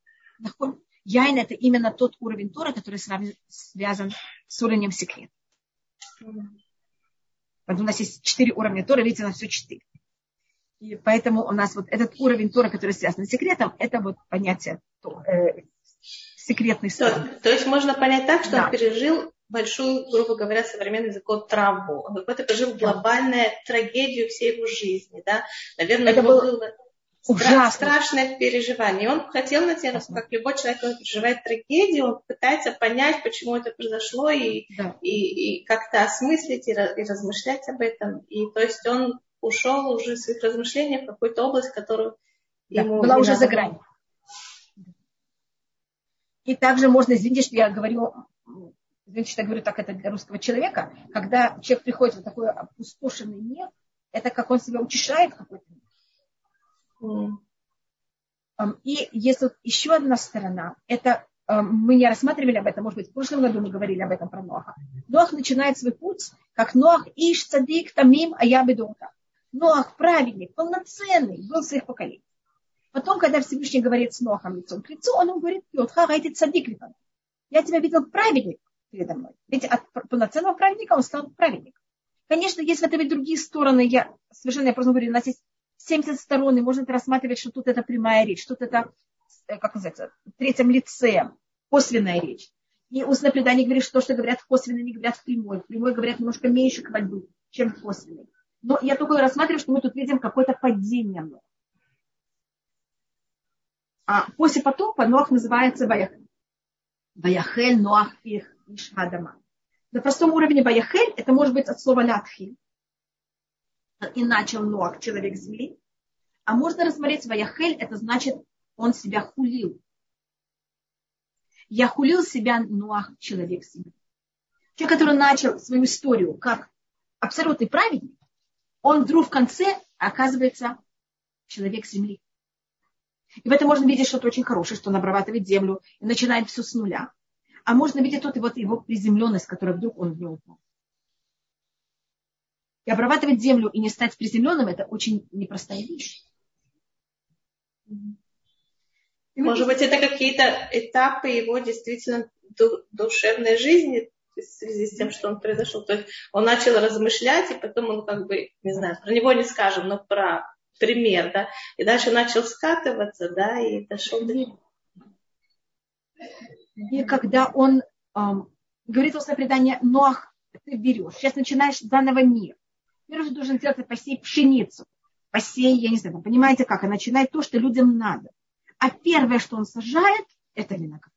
Яин это именно тот уровень Тора, который связан с уровнем секрета. Поэтому у нас есть четыре уровня Тора, видите, у нас все четыре. И поэтому у нас вот этот уровень Тора, который связан с секретом, это вот понятие э, секретный сон. То, то есть можно понять так, что да. он пережил большую, грубо говоря, современным языком травму. Он какой-то пережил глобальную трагедию всей его жизни. Да? Наверное, это было, было Ужасно. страшное переживание. И он хотел на тему, как любой человек, который переживает трагедию, он пытается понять, почему это произошло, и, да. и, и как-то осмыслить и, и размышлять об этом. И то есть он ушел уже в своих размышлениях в какую-то область, которую да, ему была уже за гранью. И также можно, извините, что я говорю, извините, что я говорю так это для русского человека, когда человек приходит в такой опустошенный мир, это как он себя утешает какой-то и есть вот еще одна сторона. Это мы не рассматривали об этом, может быть, в прошлом году мы говорили об этом про Ноаха. Ноах начинает свой путь, как Ноах Иш Цадик Тамим Аябедонка. Ноах праведник, полноценный, был своих поколениях. Потом, когда Всевышний говорит с Нохом лицом к лицу, он ему говорит, Петха, эти цадик Я тебя видел праведник передо мной. Ведь от полноценного праведника он стал праведник. Конечно, есть в этом и другие стороны. Я совершенно, я просто говорю, у нас есть 70 сторон, и можно рассматривать, что тут это прямая речь, тут это, э, как называется, в третьем лице, косвенная речь. И устное предание говорит, что то, что говорят в не говорят в прямой. В прямой говорят немножко меньше хвальбы, чем в косвенной. Но я только рассматриваю, что мы тут видим какое-то падение. А после потопа Ноах называется Ваяхель. Ваяхель, Ноах, их, Ишхадама. На простом уровне Ваяхель это может быть от слова латхи. И начал Ноах, человек земли. А можно рассмотреть Ваяхель, это значит, он себя хулил. Я хулил себя Ноах, человек земли. Человек, который начал свою историю как абсолютный праведник, он вдруг в конце оказывается человек земли. И в этом можно видеть что-то очень хорошее, что он обрабатывает землю и начинает все с нуля. А можно видеть тут вот его приземленность, которая вдруг он в нее упал. И обрабатывать землю и не стать приземленным, это очень непростая вещь. Может быть, это какие-то этапы его действительно душевной жизни в связи с тем, что он произошел. То есть он начал размышлять, и потом он как бы, не знаю, про него не скажем, но про пример, да, и дальше начал скатываться, да, и дошел до... И когда он эм, говорит о предание, Ноах, ты берешь, сейчас начинаешь заново мир. Первое, что должен сделать, это посеять пшеницу. Посей, я не знаю, понимаете как, и начинает то, что людям надо. А первое, что он сажает, это виноград.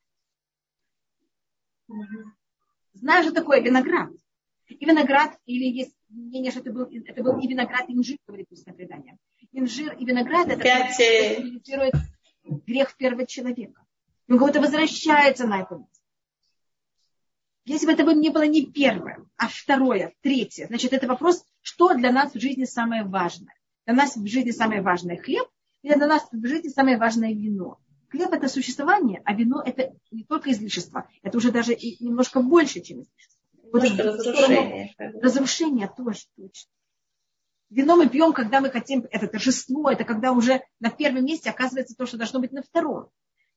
Знаешь, что такое виноград? И виноград, или есть мнение, что это был, это был и виноград, и инжир, говорит устное предание. Инжир и виноград, это Пять... символизирует грех первого человека. Он как будто возвращается на это место. Если бы это не было не первое, а второе, третье, значит, это вопрос, что для нас в жизни самое важное. Для нас в жизни самое важное хлеб, или для нас в жизни самое важное вино. Хлеб – это существование, а вино – это не только излишество, это уже даже немножко больше, чем излишество. Вот это разрушение. Разрушение тоже точно. Вино мы пьем, когда мы хотим, это торжество, это когда уже на первом месте оказывается то, что должно быть на втором.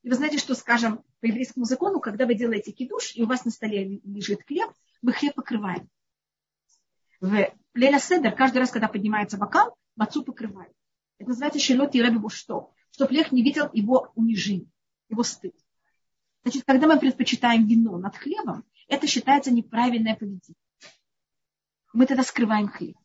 И вы знаете, что, скажем, по еврейскому закону, когда вы делаете кидуш, и у вас на столе лежит хлеб, мы хлеб покрываем. В Леля Седер, каждый раз, когда поднимается бокал, мацу покрывает. Это называется шелот и рэбибу что? Чтобы лех не видел его унижение, его стыд. Значит, когда мы предпочитаем вино над хлебом, это считается неправильное поведение. Мы тогда скрываем хлеб.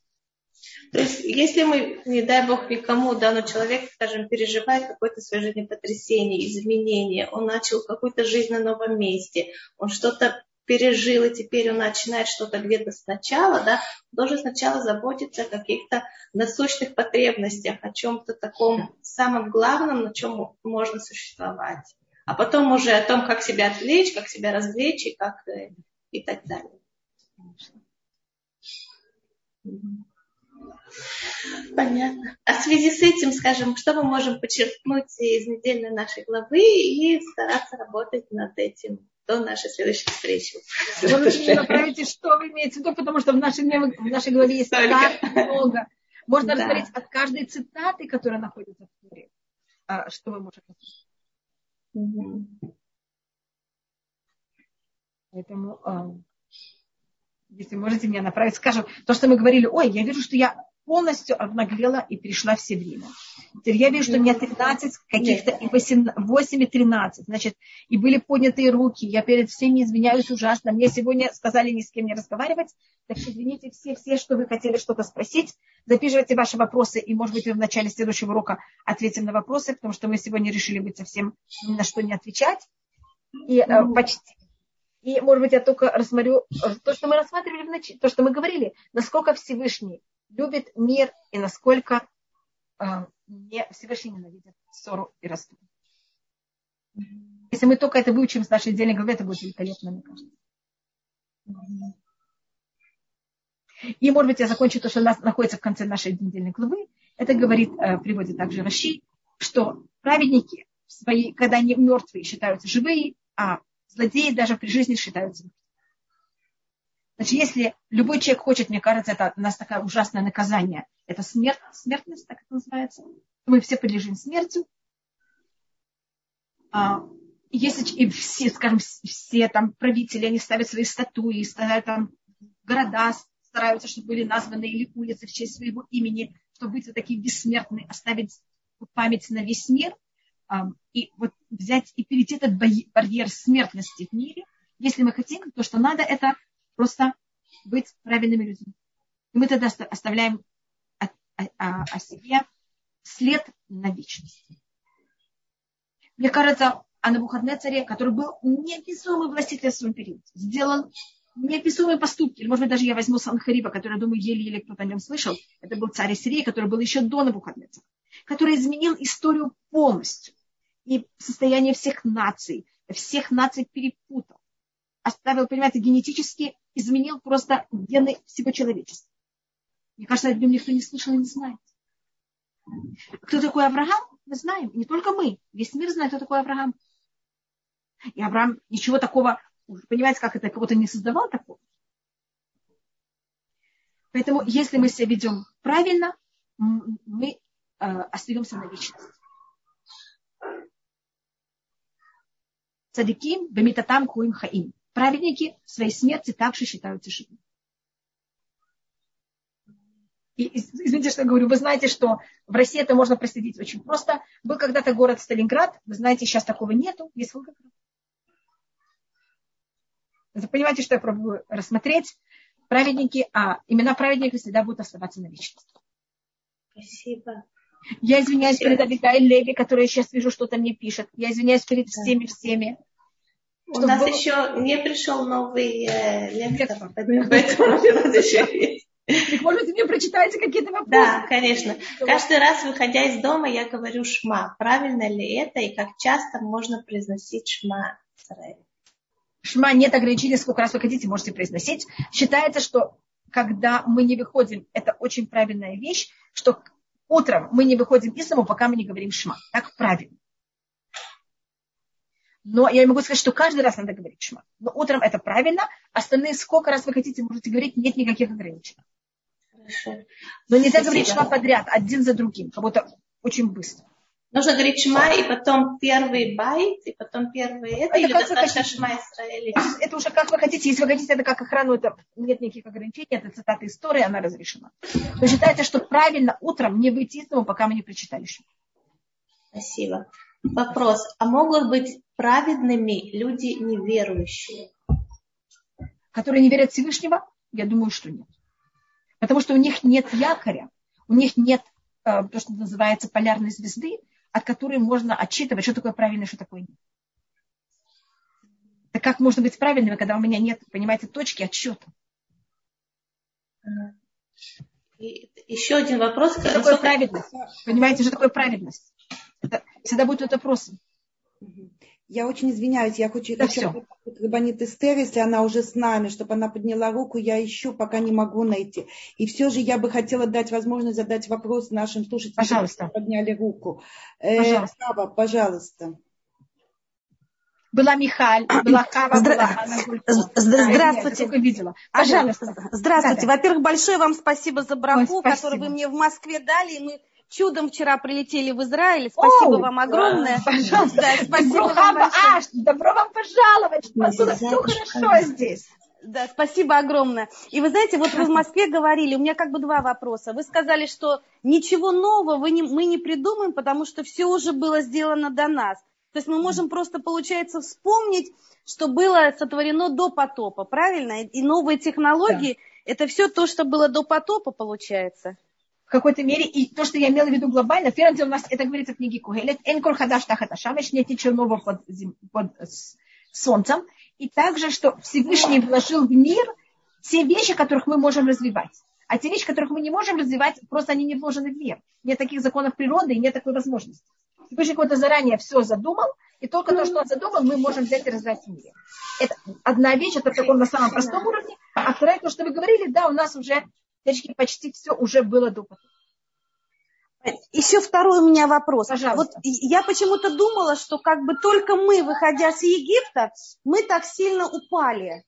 То есть, если мы, не дай бог никому, да, человек, скажем, переживает какое-то свое жизнепотрясение, изменение, он начал какую-то жизнь на новом месте, он что-то пережил, и теперь он начинает что-то где-то сначала, да, должен сначала заботиться о каких-то насущных потребностях, о чем-то таком самом главном, на чем можно существовать. А потом уже о том, как себя отвлечь, как себя развлечь и, как, э, и так далее. Понятно. А в связи с этим, скажем, что мы можем подчеркнуть из недельной нашей главы и стараться работать над этим до нашей следующей встречи. Вы направите, что вы имеете в виду, потому что в нашей, в нашей главе есть так много. Можно да. рассмотреть от каждой цитаты, которая находится в Туре, а, что вы можете угу. Поэтому а, если можете меня направить, скажем, то, что мы говорили, ой, я вижу, что я полностью обнаглела и перешла все время. Теперь я вижу, что у меня 13 каких-то, и 8 и 13. Значит, и были поднятые руки. Я перед всеми извиняюсь ужасно. Мне сегодня сказали ни с кем не разговаривать. Так что извините все, все, что вы хотели что-то спросить. Записывайте ваши вопросы, и, может быть, в начале следующего урока ответим на вопросы, потому что мы сегодня решили быть совсем ни на что не отвечать. И э, почти и, может быть, я только рассмотрю э, то, что мы рассматривали в то, что мы говорили, насколько Всевышний любит мир и насколько э, не, Всевышний ненавидит ссору и раздор. Если мы только это выучим с нашей отдельной главы, это будет великолепно, мне кажется. И, может быть, я закончу то, что у нас находится в конце нашей недельной главы. Это говорит, э, приводит также Раши, что праведники, свои, когда они мертвые, считаются живые, а злодеи даже при жизни считаются Значит, если любой человек хочет, мне кажется, это у нас такое ужасное наказание, это смерть, смертность, так это называется, мы все подлежим смерти. А, если и все, скажем, все там правители, они ставят свои статуи, ставят там города, стараются, чтобы были названы или улицы в честь своего имени, чтобы быть вот такие бессмертные, оставить память на весь мир – и вот взять и перейти этот барьер смертности в мире, если мы хотим, то что надо, это просто быть правильными людьми. И мы тогда оставляем о, о, о себе след на вечность. Мне кажется, а на царе, который был неописуемый властитель в своем периоде, сделал неописуемые поступки. Или, может быть, даже я возьму Санхариба, который, я думаю, еле-еле кто-то о нем слышал. Это был царь Сирии, который был еще до Навуходнецера, который изменил историю полностью и состояние всех наций, всех наций перепутал. Оставил, понимаете, генетически изменил просто гены всего человечества. Мне кажется, о нем никто не слышал и не знает. Кто такой Авраам? Мы знаем. не только мы. Весь мир знает, кто такой Авраам. И Авраам ничего такого, понимаете, как это, кого-то не создавал такого. Поэтому, если мы себя ведем правильно, мы э, остаемся на вечность. Цадиким бемитатам куим хаим. Праведники своей смерти также считаются живыми. И, извините, что я говорю, вы знаете, что в России это можно проследить очень просто. Был когда-то город Сталинград, вы знаете, сейчас такого нету, есть Волгоград. Вы понимаете, что я пробую рассмотреть? Праведники, а имена праведников всегда будут оставаться на вечность. Спасибо. Я извиняюсь перед Абитай Леви, которая сейчас вижу, что-то мне пишет. Я извиняюсь перед всеми, У нас было... еще не пришел новый э, лектор, поэтому еще есть. Так, может мне прочитаете какие-то вопросы? Да, конечно. Каждый раз, выходя из дома, я говорю шма. Правильно ли это и как часто можно произносить шма Шма нет ограничения, сколько раз вы хотите, можете произносить. Считается, что когда мы не выходим, это очень правильная вещь, что утром мы не выходим из дома, пока мы не говорим шма. Так правильно. Но я могу сказать, что каждый раз надо говорить шма. Но утром это правильно. Остальные сколько раз вы хотите, можете говорить, нет никаких ограничений. Хорошо. Но нельзя Спасибо. говорить шма подряд, один за другим, как будто очень быстро. Нужно говорить шма, и потом первый байт, и потом первый это, это или достаточно шма Исраэли? Это уже как вы хотите. Если вы хотите, это как охрану, это нет никаких ограничений, это цитата истории, она разрешена. Но считается, что правильно утром не выйти из дома, пока мы не прочитали шма. Спасибо. Вопрос. А могут быть праведными люди неверующие? Которые не верят Всевышнего? Я думаю, что нет. Потому что у них нет якоря, у них нет э, то, что называется полярной звезды, от которой можно отчитывать, что такое правильно, что такое нет. Так как можно быть правильным, когда у меня нет, понимаете, точки отсчета? И еще один вопрос. Что такое праведность? Понимаете, что такое праведность? Это всегда будет этот вопрос. Я очень извиняюсь, я хочу да еще Рабанит Эстер, если она уже с нами, чтобы она подняла руку, я ищу, пока не могу найти. И все же я бы хотела дать возможность задать вопрос нашим слушателям, пожалуйста. которые подняли руку. Э, пожалуйста. Э, Хава, пожалуйста. Была Михаль, была Хава, Здра... была Анна Здравствуйте. Я видела. Пожалуйста. Здравствуйте. Во-первых, большое вам спасибо за браху, которую вы мне в Москве дали. И мы чудом вчера прилетели в Израиль. Спасибо О, вам огромное. Пожалуйста. Да, спасибо вам. Аш, добро вам пожаловать. Отсюда все хорошо здесь. Да, спасибо огромное. И вы знаете, вот вы в Москве говорили, у меня как бы два вопроса. Вы сказали, что ничего нового вы не, мы не придумаем, потому что все уже было сделано до нас. То есть мы можем просто, получается, вспомнить, что было сотворено до потопа, правильно? И новые технологии, да. это все то, что было до потопа, получается. Какой-то мере, и то, что я имела в виду глобально, первым делом у нас это говорится в книге Кугелет, «Энкор хадаш тахата шамеш», нет ничего нового под, под солнцем. И также, что Всевышний вложил в мир те вещи, которых мы можем развивать. А те вещи, которых мы не можем развивать, просто они не вложены в мир. Нет таких законов природы и нет такой возможности. Всевышний какой-то заранее все задумал, и только то, что он задумал, мы можем взять и развивать в мире. Это одна вещь, это в таком на самом простом уровне. А вторая, то, что вы говорили, да, у нас уже почти все уже было до еще второй у меня вопрос. Пожалуйста. Вот я почему-то думала, что как бы только мы, выходя с Египта, мы так сильно упали,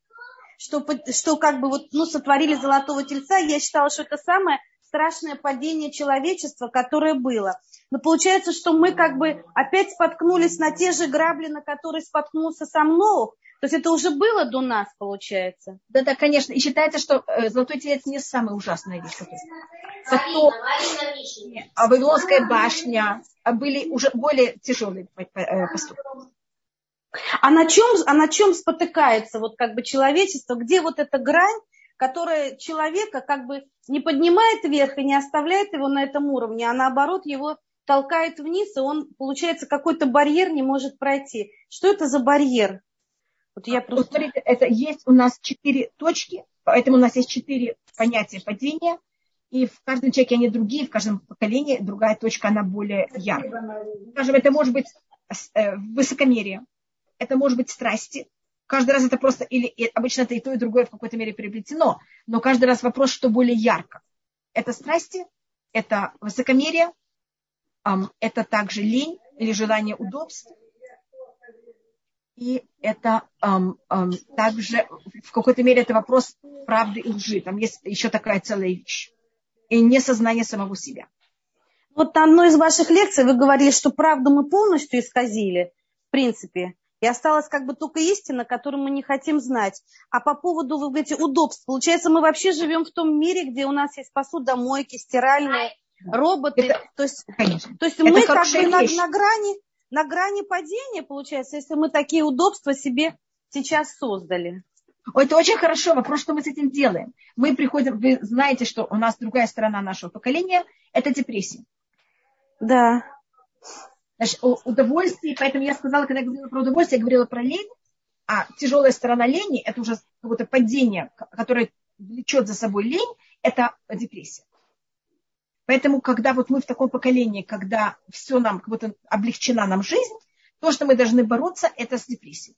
что, что как бы вот, ну, сотворили золотого тельца. Я считала, что это самое страшное падение человечества, которое было. Но получается, что мы как бы опять споткнулись на те же грабли, на которые споткнулся сам Ноух. То есть это уже было до нас, получается. Да, да, конечно. И считается, что э, золотой телец не самая ужасная вещь. Зато а Вавилонская башня были уже более тяжелые э, поступки. А на чем, а на чем спотыкается вот как бы человечество? Где вот эта грань, которая человека как бы не поднимает вверх и не оставляет его на этом уровне, а наоборот его толкает вниз, и он, получается, какой-то барьер не может пройти. Что это за барьер? Вот я просто... Смотрите, это есть у нас четыре точки, поэтому у нас есть четыре понятия падения, и в каждом человеке они другие, в каждом поколении другая точка, она более яркая. Скажем, это может быть э, высокомерие, это может быть страсти, Каждый раз это просто, или обычно это и то, и другое в какой-то мере приобретено, но каждый раз вопрос, что более ярко. Это страсти, это высокомерие, это также лень или желание удобств, и это um, um, также в какой-то мере это вопрос правды и лжи. Там есть еще такая целая вещь. И несознание самого себя. Вот на одной из ваших лекций вы говорили, что правду мы полностью исказили, в принципе. И осталась как бы только истина, которую мы не хотим знать. А по поводу, вы говорите, удобств. Получается, мы вообще живем в том мире, где у нас есть посудомойки, стиральные, роботы. Это, то есть, конечно. То есть мы как бы на, на, грани, на грани падения, получается, если мы такие удобства себе сейчас создали. Это очень хорошо. Вопрос, что мы с этим делаем. Мы приходим, вы знаете, что у нас другая сторона нашего поколения – это депрессия. Да. Значит, удовольствие, поэтому я сказала, когда я говорила про удовольствие, я говорила про лень, а тяжелая сторона лени – это уже какое-то падение, которое влечет за собой лень, это депрессия. Поэтому, когда вот мы в таком поколении, когда все нам, как будто облегчена нам жизнь, то, что мы должны бороться, это с депрессией.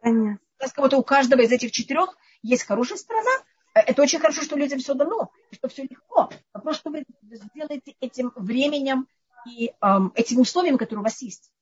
Понятно. У нас как у каждого из этих четырех есть хорошая сторона. Это очень хорошо, что людям все дано, что все легко. Вопрос, что вы сделаете этим временем и эм, этим условием, которые у вас есть.